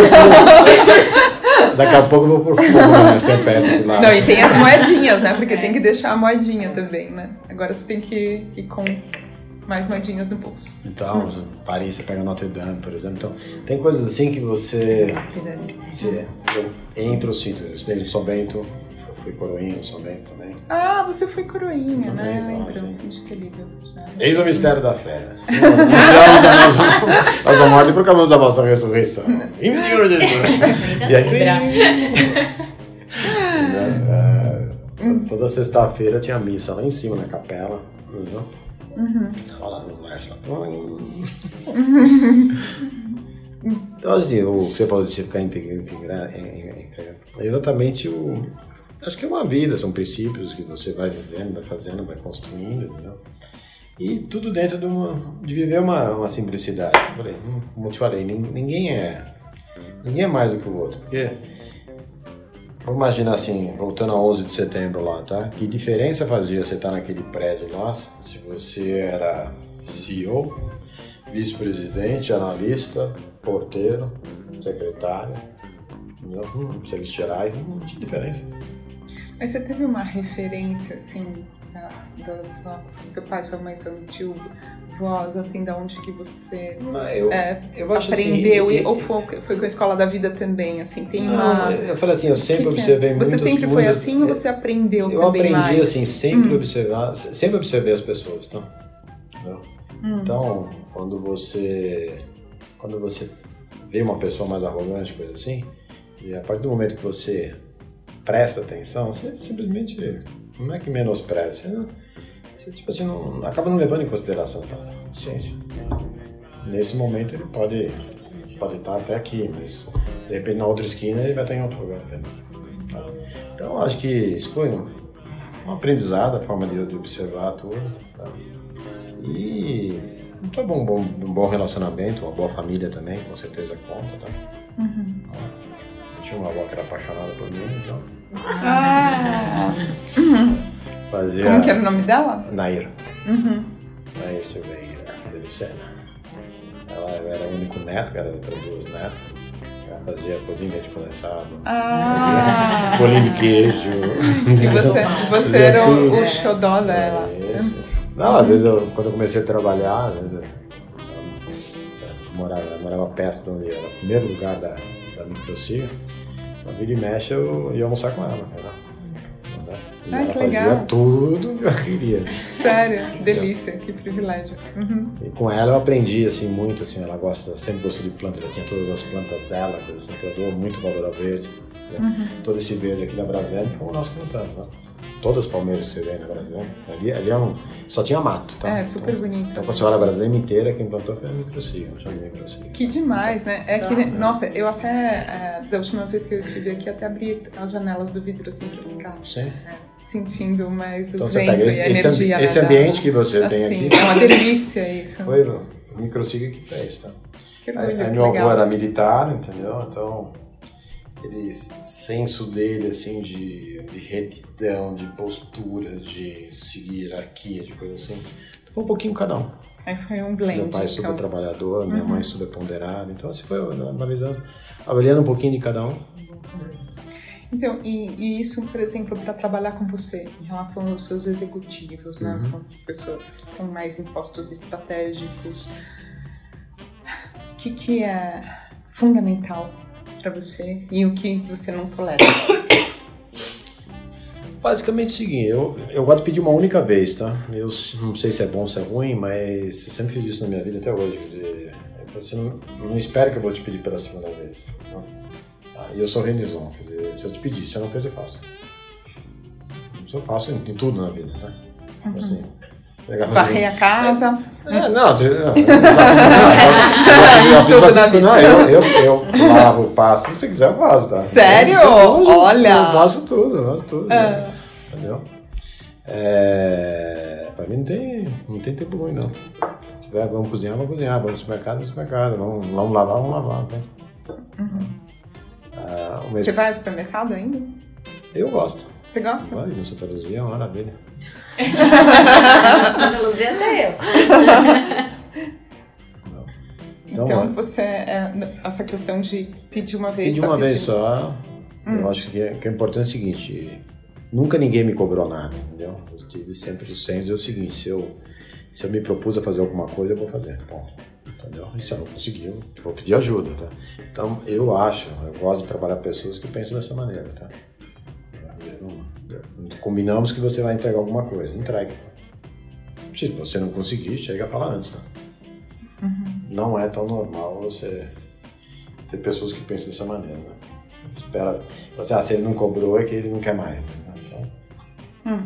Daqui a pouco eu. Daqui a pouco eu vou por fogo né? Você pede lá. Não, e tem as *laughs* moedinhas, né? Porque tem que deixar a moedinha também, né? Agora você tem que ir com mais moedinhas no bolso. Então, Paris, você pega Notre Dame, por exemplo. Então, tem coisas assim que você. você eu entro, sinto. Eu estudei no São Bento, fui coroinha no São Bento também. Ah, você foi coroinha, Também, né? não, Lembro sim. de ter lido. já. Eis o mistério da fé. Iniciamos a nossa, nossa morte e proclamamos a vossa ressurreição. Em Senhor Jesus. E aí, né, é, toda sexta-feira tinha missa lá em cima na capela. Entendeu? Tava lá no março. lá. Então, assim, o que você falou de ficar integrado, integra- integra- é exatamente o. Acho que é uma vida, são princípios que você vai vivendo, vai fazendo, vai construindo, entendeu? E tudo dentro de, uma, de viver uma, uma simplicidade. Hum, como eu te falei, nin- ninguém é. Ninguém é mais do que o outro. Porque. Vamos imaginar assim, voltando a 11 de setembro lá, tá? Que diferença fazia você estar naquele prédio lá se você era CEO, vice-presidente, analista, porteiro, secretário? Hum, serviços gerais, não tinha diferença. Mas você teve uma referência, assim, das, da sua, seu pai, sua mãe, seu tio, vós, assim, da onde que você Eu, é, eu acho aprendeu? assim, e- ou foi, foi com a escola da vida também, assim, tem Não, uma... eu falei assim, eu sempre que que é? observei Você sempre foi muitas- assim ou você aprendeu Eu também aprendi mais? Hum. assim, sempre observar, sempre observei as pessoas, então. Hum. Então, quando você quando você vê uma pessoa mais arrogante, coisa assim, e a partir do momento que você presta atenção, você simplesmente não é que menospreza, você, não, você tipo assim, não, acaba não levando em consideração a ciência. Nesse momento ele pode pode estar até aqui, mas de repente na outra esquina ele vai estar em outro lugar, entendeu? Tá? Então, acho que isso foi um, um aprendizado, a forma de, de observar tudo. Tá? E foi bom, bom, um bom relacionamento, uma boa família também, com certeza conta. Tá? Eu tinha uma avó que era apaixonada por mim, então Ah, fazia. como que era o nome dela? Naira. Uhum. Naira Silveira, de Lucena. Ela era o único neto, que era outra duas netos. Ela fazia pudim de condensado, Ah, *laughs* bolinho de queijo. e você, você era o, tudo. o xodó dela. Isso. Não, às vezes eu, quando eu comecei a trabalhar, vezes eu, eu morava, eu morava perto de onde era o primeiro lugar da, da microcia. Na vira e mexe eu ia almoçar com ela. Né? E Ai, ela que fazia legal. tudo que eu queria. assim. Sério, que delícia, que privilégio. Uhum. E com ela eu aprendi assim muito, assim, ela gosta, sempre gostou de plantas, ela tinha todas as plantas dela, coisa assim, então eu dou muito valor ao verde. né? Todo esse verde aqui na Brasileira foi o nosso plantamos, né? Todas as palmeiras que você vê na Brasileira, ali, ali é um, só tinha mato, tá? É, super então, bonito. Então, com a senhora brasileira inteira, quem plantou foi a microcia, eu de microcia. Que demais, né? É que, nossa, eu até, é, da última vez que eu estive aqui, até abri as janelas do vidro assim pra ficar Sim. é, sentindo mais o Então você vento pega e esse, a esse, energia. ambi- esse né, ambiente que você tem assim, aqui, É uma *laughs* delícia isso. foi o microcia que fez, tá? Que orgulho, aí que meu avô era militar, entendeu? Então, aquele senso dele, assim, de, de retidão, de postura, de seguir hierarquia, de coisa assim. Então, um pouquinho cada um. Aí foi um blend. Meu pai então. super trabalhador, minha mãe super ponderada. Então, assim, foi analisando, avaliando um pouquinho de cada um. Então, e, e isso, por exemplo, para trabalhar com você, em relação aos seus executivos, né? Uhum. São as pessoas que estão mais em postos estratégicos. O que, que é fundamental para você e o que você não tolera? Basicamente é o seguinte, eu, eu gosto de pedir uma única vez, tá? Eu não sei se é bom ou se é ruim, mas eu sempre fiz isso na minha vida até hoje. Dizer, você não, não espera que eu vou te pedir pela segunda vez. Não? Ah, E eu sou rendizão, quer dizer, se eu te pedir, se eu não fez, eu faço. Isso eu faço em, em tudo na vida, tá? Assim, Varrer a casa. É, não, não, eu. *laughs* Não, eu, eu, eu lavo, passo, se você quiser, eu faço, tá? Sério? Olha! Eu faço tudo, eu faço tudo. É. né? Entendeu? É, pra mim não tem, não tem tempo ruim, não. Se tiver, vamos cozinhar, vamos cozinhar. Vamos no supermercado, vamos no supermercado. Vamos, vamos lavar, vamos lavar. Tá? Ah, o Você vai ao supermercado ainda? eu gosto. Você gosta? Vai, no Santa Luzia é uma maravilha. Santa Luzia até eu. Então, Então, vai. você é, essa questão de pedir uma vez. Pedi tá uma vez pedindo. só. Hum. Eu acho que é, que é importante o seguinte: nunca ninguém me cobrou nada, entendeu? Eu tive sempre o senso é o seguinte: se eu, se eu me propus a fazer alguma coisa, eu vou fazer. Ponto. Entendeu? E se eu não conseguir, eu vou pedir ajuda, tá? Então, eu acho, eu gosto de trabalhar pessoas que pensam dessa maneira, tá? Não- Combinamos que você vai entregar alguma coisa, entregue. Se você não conseguir, chega a falar antes, tá? Não é tão normal você ter pessoas que pensam dessa maneira, né? Espera, você, ah, se ele não cobrou é que ele não quer mais. Né? Então,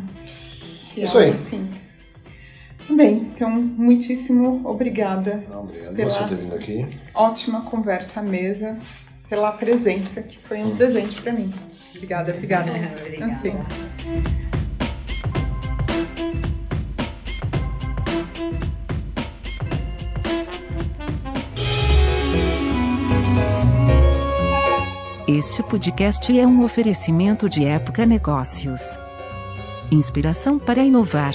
é Isso aí. simples. Bem, então, muitíssimo obrigada. não, obrigado Pela- por você ter vindo aqui. Ótima conversa à mesa, pela presença, que foi um presente para mim. Obrigada, obrigada. Obrigada. Assim. Este podcast é um oferecimento de Época Negócios. Inspiração para inovar.